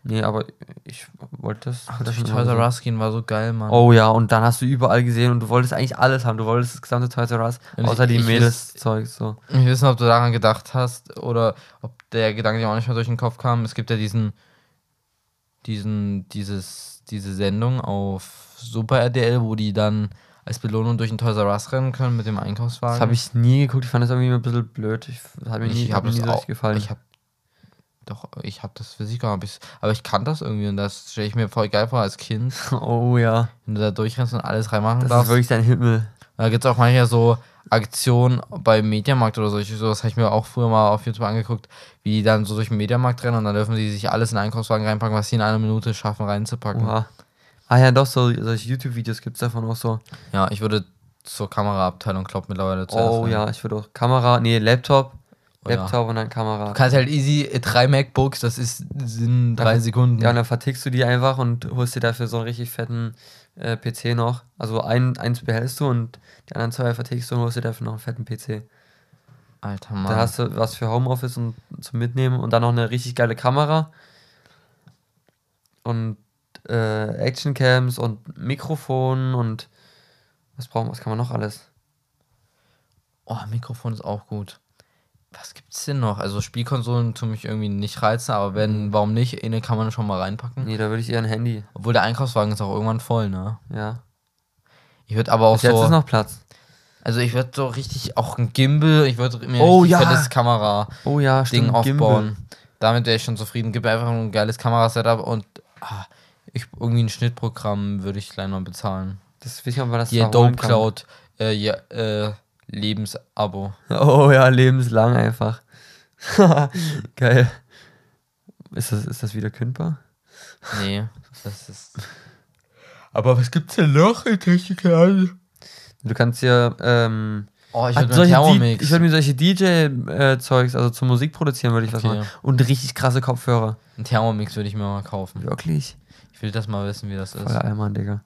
Speaker 1: Nee, aber ich wollte das.
Speaker 2: Ach,
Speaker 1: das
Speaker 2: Toys. R Us gehen war so geil, Mann.
Speaker 1: Oh ja, und dann hast du überall gesehen und du wolltest eigentlich alles haben. Du wolltest das gesamte Toys R Us,
Speaker 2: Und
Speaker 1: außer
Speaker 2: ich-
Speaker 1: die Mädels-Zeug. So.
Speaker 2: Ich weiß nicht, ob du daran gedacht hast oder ob der Gedanke dir auch nicht mehr durch den Kopf kam. Es gibt ja diesen, diesen, dieses, diese Sendung auf Super RTL, wo die dann als Belohnung durch den Toys R Us rennen können mit dem Einkaufswagen.
Speaker 1: Das habe ich nie geguckt. Ich fand das irgendwie ein bisschen blöd. Ich, das hat mir nie,
Speaker 2: ich habe
Speaker 1: mir nie so
Speaker 2: auch
Speaker 1: gefallen.
Speaker 2: Ich habe doch, ich habe das Physik hab ich's, aber ich kann das irgendwie und das stelle ich mir voll geil vor als Kind,
Speaker 1: oh ja,
Speaker 2: wenn du da durchrennst und alles reinmachen
Speaker 1: das ist
Speaker 2: darfst.
Speaker 1: wirklich dein Himmel.
Speaker 2: Da gibt es auch manchmal so Aktionen beim Mediamarkt oder solche, sowas habe ich mir auch früher mal auf YouTube angeguckt, wie die dann so durch den Mediamarkt rennen und dann dürfen sie sich alles in den Einkaufswagen reinpacken, was sie in einer Minute schaffen reinzupacken.
Speaker 1: Oha. Ah ja, doch, so, solche YouTube-Videos gibt es davon auch so.
Speaker 2: Ja, ich würde zur Kameraabteilung kloppen mittlerweile zuerst.
Speaker 1: Oh
Speaker 2: rein.
Speaker 1: ja, ich würde auch Kamera, nee, Laptop. Laptop und dann Kamera.
Speaker 2: Du kannst halt easy drei MacBooks, das ist sind drei
Speaker 1: Dann-
Speaker 2: Sekunden.
Speaker 1: Ja, und dann vertickst du die einfach und holst dir dafür so einen richtig fetten äh, PC noch. Also ein, eins behältst du und die anderen zwei vertickst du und holst dir dafür noch einen fetten PC.
Speaker 2: Alter Mann.
Speaker 1: Da hast du was für Homeoffice und zum Mitnehmen und dann noch eine richtig geile Kamera und äh, Actioncams und Mikrofon und was brauchen was kann man noch alles?
Speaker 2: Oh, Mikrofon ist auch gut. Was gibt's denn noch? Also Spielkonsolen tun mich irgendwie nicht reizen, aber wenn, warum nicht? Eine kann man schon mal reinpacken.
Speaker 1: Nee, da würde ich eher ein Handy.
Speaker 2: Obwohl der Einkaufswagen ist auch irgendwann voll, ne?
Speaker 1: Ja.
Speaker 2: Ich würde aber auch
Speaker 1: Bis jetzt
Speaker 2: so.
Speaker 1: ist noch Platz.
Speaker 2: Also ich würde so richtig auch ein Gimbal, ich würde mir
Speaker 1: Oh,
Speaker 2: richtig
Speaker 1: ja.
Speaker 2: fettes Kamera-Ding
Speaker 1: Oh ja, stimmt.
Speaker 2: aufbauen. Damit wäre ich schon zufrieden. Gib mir einfach ein geiles Kamerasetup und ah, ich, irgendwie ein Schnittprogramm würde ich gleich noch bezahlen.
Speaker 1: Das nicht, ob man das
Speaker 2: Adobe
Speaker 1: kann.
Speaker 2: Cloud äh, ja, äh, Lebensabo.
Speaker 1: Oh ja, lebenslang einfach. Geil. Ist das, ist das wieder kündbar?
Speaker 2: Nee, das ist. Aber was gibt's denn noch in Technikland?
Speaker 1: Du kannst ja, ähm,
Speaker 2: Oh, ich würde mir
Speaker 1: solche D-
Speaker 2: Thermomix.
Speaker 1: ich würde mir solche DJ-Zeugs, also zum Musik produzieren, würde ich was
Speaker 2: Okay.
Speaker 1: machen. Und richtig krasse Kopfhörer.
Speaker 2: Ein Thermomix würde ich mir mal kaufen.
Speaker 1: Wirklich?
Speaker 2: Ich will das mal wissen, wie das ist.
Speaker 1: Voller Allmann, Digga.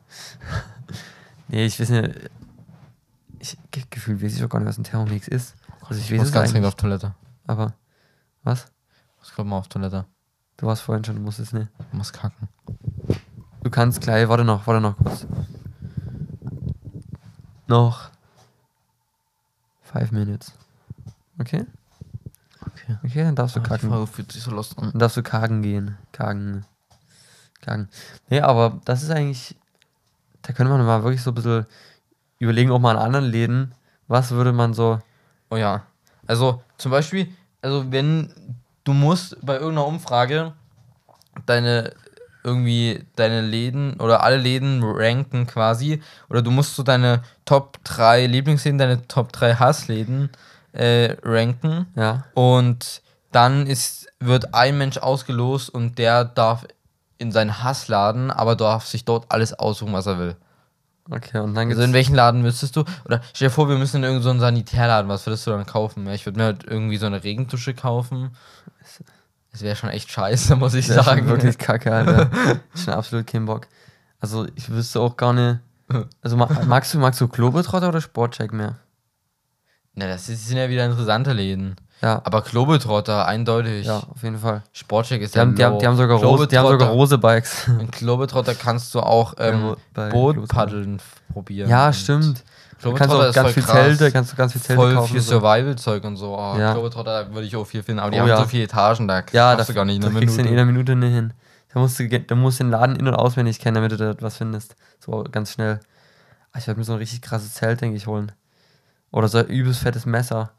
Speaker 1: nee, ich weiß nicht. Ich ge- gefühlt weiß ich auch gar nicht, was ein Thermomix ist. Also ich,
Speaker 2: Ich
Speaker 1: weiß
Speaker 2: muss
Speaker 1: es
Speaker 2: ganz dringend auf Toilette.
Speaker 1: aber was?
Speaker 2: Ich muss gerade mal auf Toilette.
Speaker 1: Du warst vorhin schon, du musstest nicht.
Speaker 2: Ich muss kacken.
Speaker 1: Du kannst gleich, warte noch, warte noch kurz. Noch. Five minutes. Okay?
Speaker 2: Okay.
Speaker 1: Okay, dann darfst du
Speaker 2: Ah, die
Speaker 1: kacken.
Speaker 2: Folge fühlt sich so lost an.
Speaker 1: Dann darfst du kagen gehen. Kagen. Kagen. Nee, aber das ist eigentlich. Da könnte man mal wirklich so ein bisschen überlegen, auch mal an anderen Läden. Was würde man so.
Speaker 2: Oh ja. Also zum Beispiel, also wenn du musst bei irgendeiner Umfrage deine irgendwie deine Läden oder alle Läden ranken quasi oder du musst so deine Top 3 Lieblingsläden, deine Top 3 Hassläden äh, ranken
Speaker 1: Ja.
Speaker 2: und dann ist wird ein Mensch ausgelost und der darf in seinen Hassladen, aber darf sich dort alles aussuchen, was er will.
Speaker 1: Okay, und dann
Speaker 2: Also in welchen Laden müsstest du? Oder stell dir vor, wir müssen in irgendeinen so Sanitärladen. Was würdest du dann kaufen? Ja, ich würde mir halt irgendwie so eine Regentusche kaufen. Das wäre schon echt scheiße, muss ich
Speaker 1: Das
Speaker 2: sagen.
Speaker 1: wirklich kacke, Alter. schon absolut kein Bock. Also, ich wüsste auch gar nicht. Also, ma- magst du, magst du Globetrotter oder Sportcheck mehr?
Speaker 2: Na, das sind ja wieder interessante Läden.
Speaker 1: Ja,
Speaker 2: Aber Globetrotter, eindeutig.
Speaker 1: ja, auf jeden Fall.
Speaker 2: Sportcheck ist
Speaker 1: Die haben, die haben, die haben sogar Rose, die haben sogar Rose-Bikes.
Speaker 2: In Globetrotter kannst du auch ähm,
Speaker 1: Ja,
Speaker 2: Boot paddeln probieren.
Speaker 1: Ja,
Speaker 2: Und
Speaker 1: stimmt. Du kannst
Speaker 2: ist
Speaker 1: ganz
Speaker 2: voll
Speaker 1: viel
Speaker 2: krass.
Speaker 1: Zelte, kannst du ganz viel Zelte
Speaker 2: Voll
Speaker 1: kaufen.
Speaker 2: für
Speaker 1: und so.
Speaker 2: Survival-Zeug und so. Oh,
Speaker 1: Ja.
Speaker 2: Globetrotter, da würde ich auch viel finden. Aber die
Speaker 1: Oh
Speaker 2: haben
Speaker 1: ja.
Speaker 2: so viele Etagen, da
Speaker 1: Ja,
Speaker 2: schaffst
Speaker 1: da,
Speaker 2: du gar nicht in
Speaker 1: da
Speaker 2: einer
Speaker 1: kriegst du in
Speaker 2: Minute.
Speaker 1: einer Minute nicht hin. Da musst du, da musst du den Laden in- und auswendig kennen, damit du da was findest. So ganz schnell. Ah, Ich werde mir so ein richtig krasses Zelt, denke ich, holen. Oder so ein übelst fettes Messer.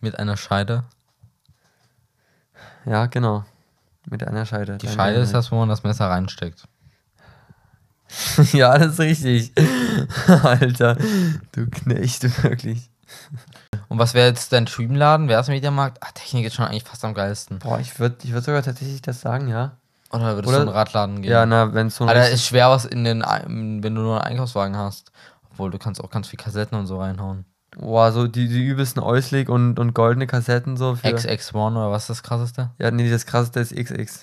Speaker 2: Mit einer Scheide.
Speaker 1: Ja, genau. Mit einer Scheide.
Speaker 2: Die Scheide ist das, wo man das Messer reinsteckt.
Speaker 1: ja, das ist richtig. Alter, du Knecht, wirklich.
Speaker 2: Und was wäre jetzt dein Streamladen? Wäre es Mediamarkt? Ah, Technik ist schon eigentlich fast am geilsten.
Speaker 1: Boah, ich würde ich würd sogar tatsächlich das sagen, ja.
Speaker 2: Oder würdest
Speaker 1: Oder-
Speaker 2: du in einen Radladen gehen?
Speaker 1: Ja, na, wenn es so ein
Speaker 2: Alter, ist schwer was in den, wenn du nur einen Einkaufswagen hast. Obwohl, du kannst auch ganz viel Kassetten und so reinhauen.
Speaker 1: Boah, so die, die übelsten Euslig und, und goldene Kassetten so für.
Speaker 2: XX1 oder was ist das krasseste?
Speaker 1: Ja, nee, das krasseste ist XX.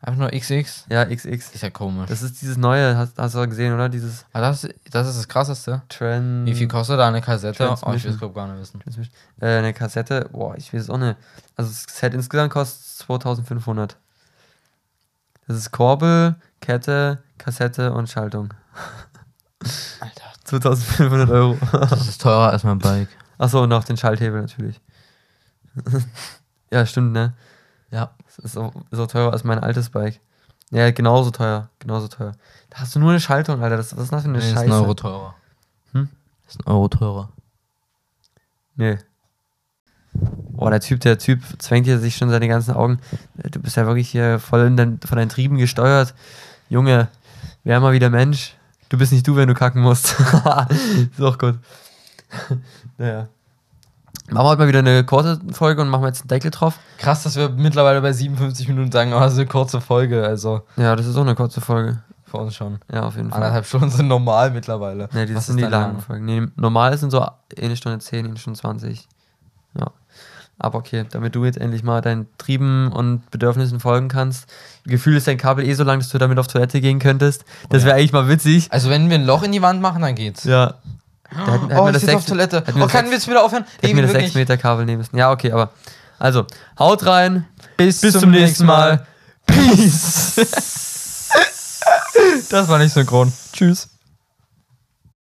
Speaker 2: Einfach nur XX?
Speaker 1: Ja, XX.
Speaker 2: Ist ja komisch.
Speaker 1: Das ist dieses neue, hast, hast du gesehen, oder? Dieses
Speaker 2: Aber das, das ist das krasseste.
Speaker 1: Trend.
Speaker 2: Wie viel kostet da eine Kassette? Oh, ich will es glaube gar nicht wissen.
Speaker 1: Äh, eine Kassette, boah, ich weiß es auch nicht. Also das Set insgesamt kostet 2500. Das ist Korbel, Kette, Kassette und Schaltung.
Speaker 2: Alter,
Speaker 1: 2500 Euro.
Speaker 2: das ist teurer als mein Bike.
Speaker 1: Achso, und auch den Schalthebel natürlich. ja, stimmt, ne?
Speaker 2: Ja.
Speaker 1: Das ist auch, ist auch teurer als mein altes Bike. Ja, genauso teuer. Genauso teuer. Da hast du nur eine Schaltung, Alter. Das, was ist das für eine
Speaker 2: Nee, ist
Speaker 1: Scheiße?
Speaker 2: ein Euro teurer.
Speaker 1: Hm?
Speaker 2: Ist ein Euro teurer.
Speaker 1: Nee. Boah, der Typ, der Typ zwängt hier sich schon seine ganzen Augen. Du bist ja wirklich hier voll in dein, von deinen Trieben gesteuert. Junge, wär mal wieder Mensch. Du bist nicht du, wenn du kacken musst. ist auch gut. naja. Machen wir heute mal wieder eine kurze Folge und machen wir jetzt einen Deckel drauf.
Speaker 2: Krass, dass wir mittlerweile bei 57 Minuten sagen, aber es ist eine kurze Folge. Also
Speaker 1: Ja, das ist auch eine kurze Folge.
Speaker 2: für uns schon.
Speaker 1: Ja, auf jeden Fall.
Speaker 2: Anderthalb Stunden sind normal mittlerweile.
Speaker 1: Ne, die sind die langen? Folgen. Nee, normal sind so eine Stunde 10, eine Stunde 20. Ja. Aber okay, damit du jetzt endlich mal deinen Trieben und Bedürfnissen folgen kannst. Gefühl ist dein Kabel eh so lang, dass du damit auf Toilette gehen könntest. Das wäre eigentlich mal witzig.
Speaker 2: Also wenn wir ein Loch in die Wand machen, dann geht's.
Speaker 1: Ja. Da hätten, hätten
Speaker 2: oh,
Speaker 1: wir das
Speaker 2: auf Toilette.
Speaker 1: wir
Speaker 2: Oh,
Speaker 1: das
Speaker 2: können wir jetzt wieder aufhören?
Speaker 1: hätten wir das
Speaker 2: wirklich.
Speaker 1: 6 Meter Kabel nehmen müssen. Ja, okay, aber. Also, haut rein.
Speaker 2: Bis,
Speaker 1: Bis zum nächsten Mal.
Speaker 2: Peace. das war nicht synchron. Tschüss.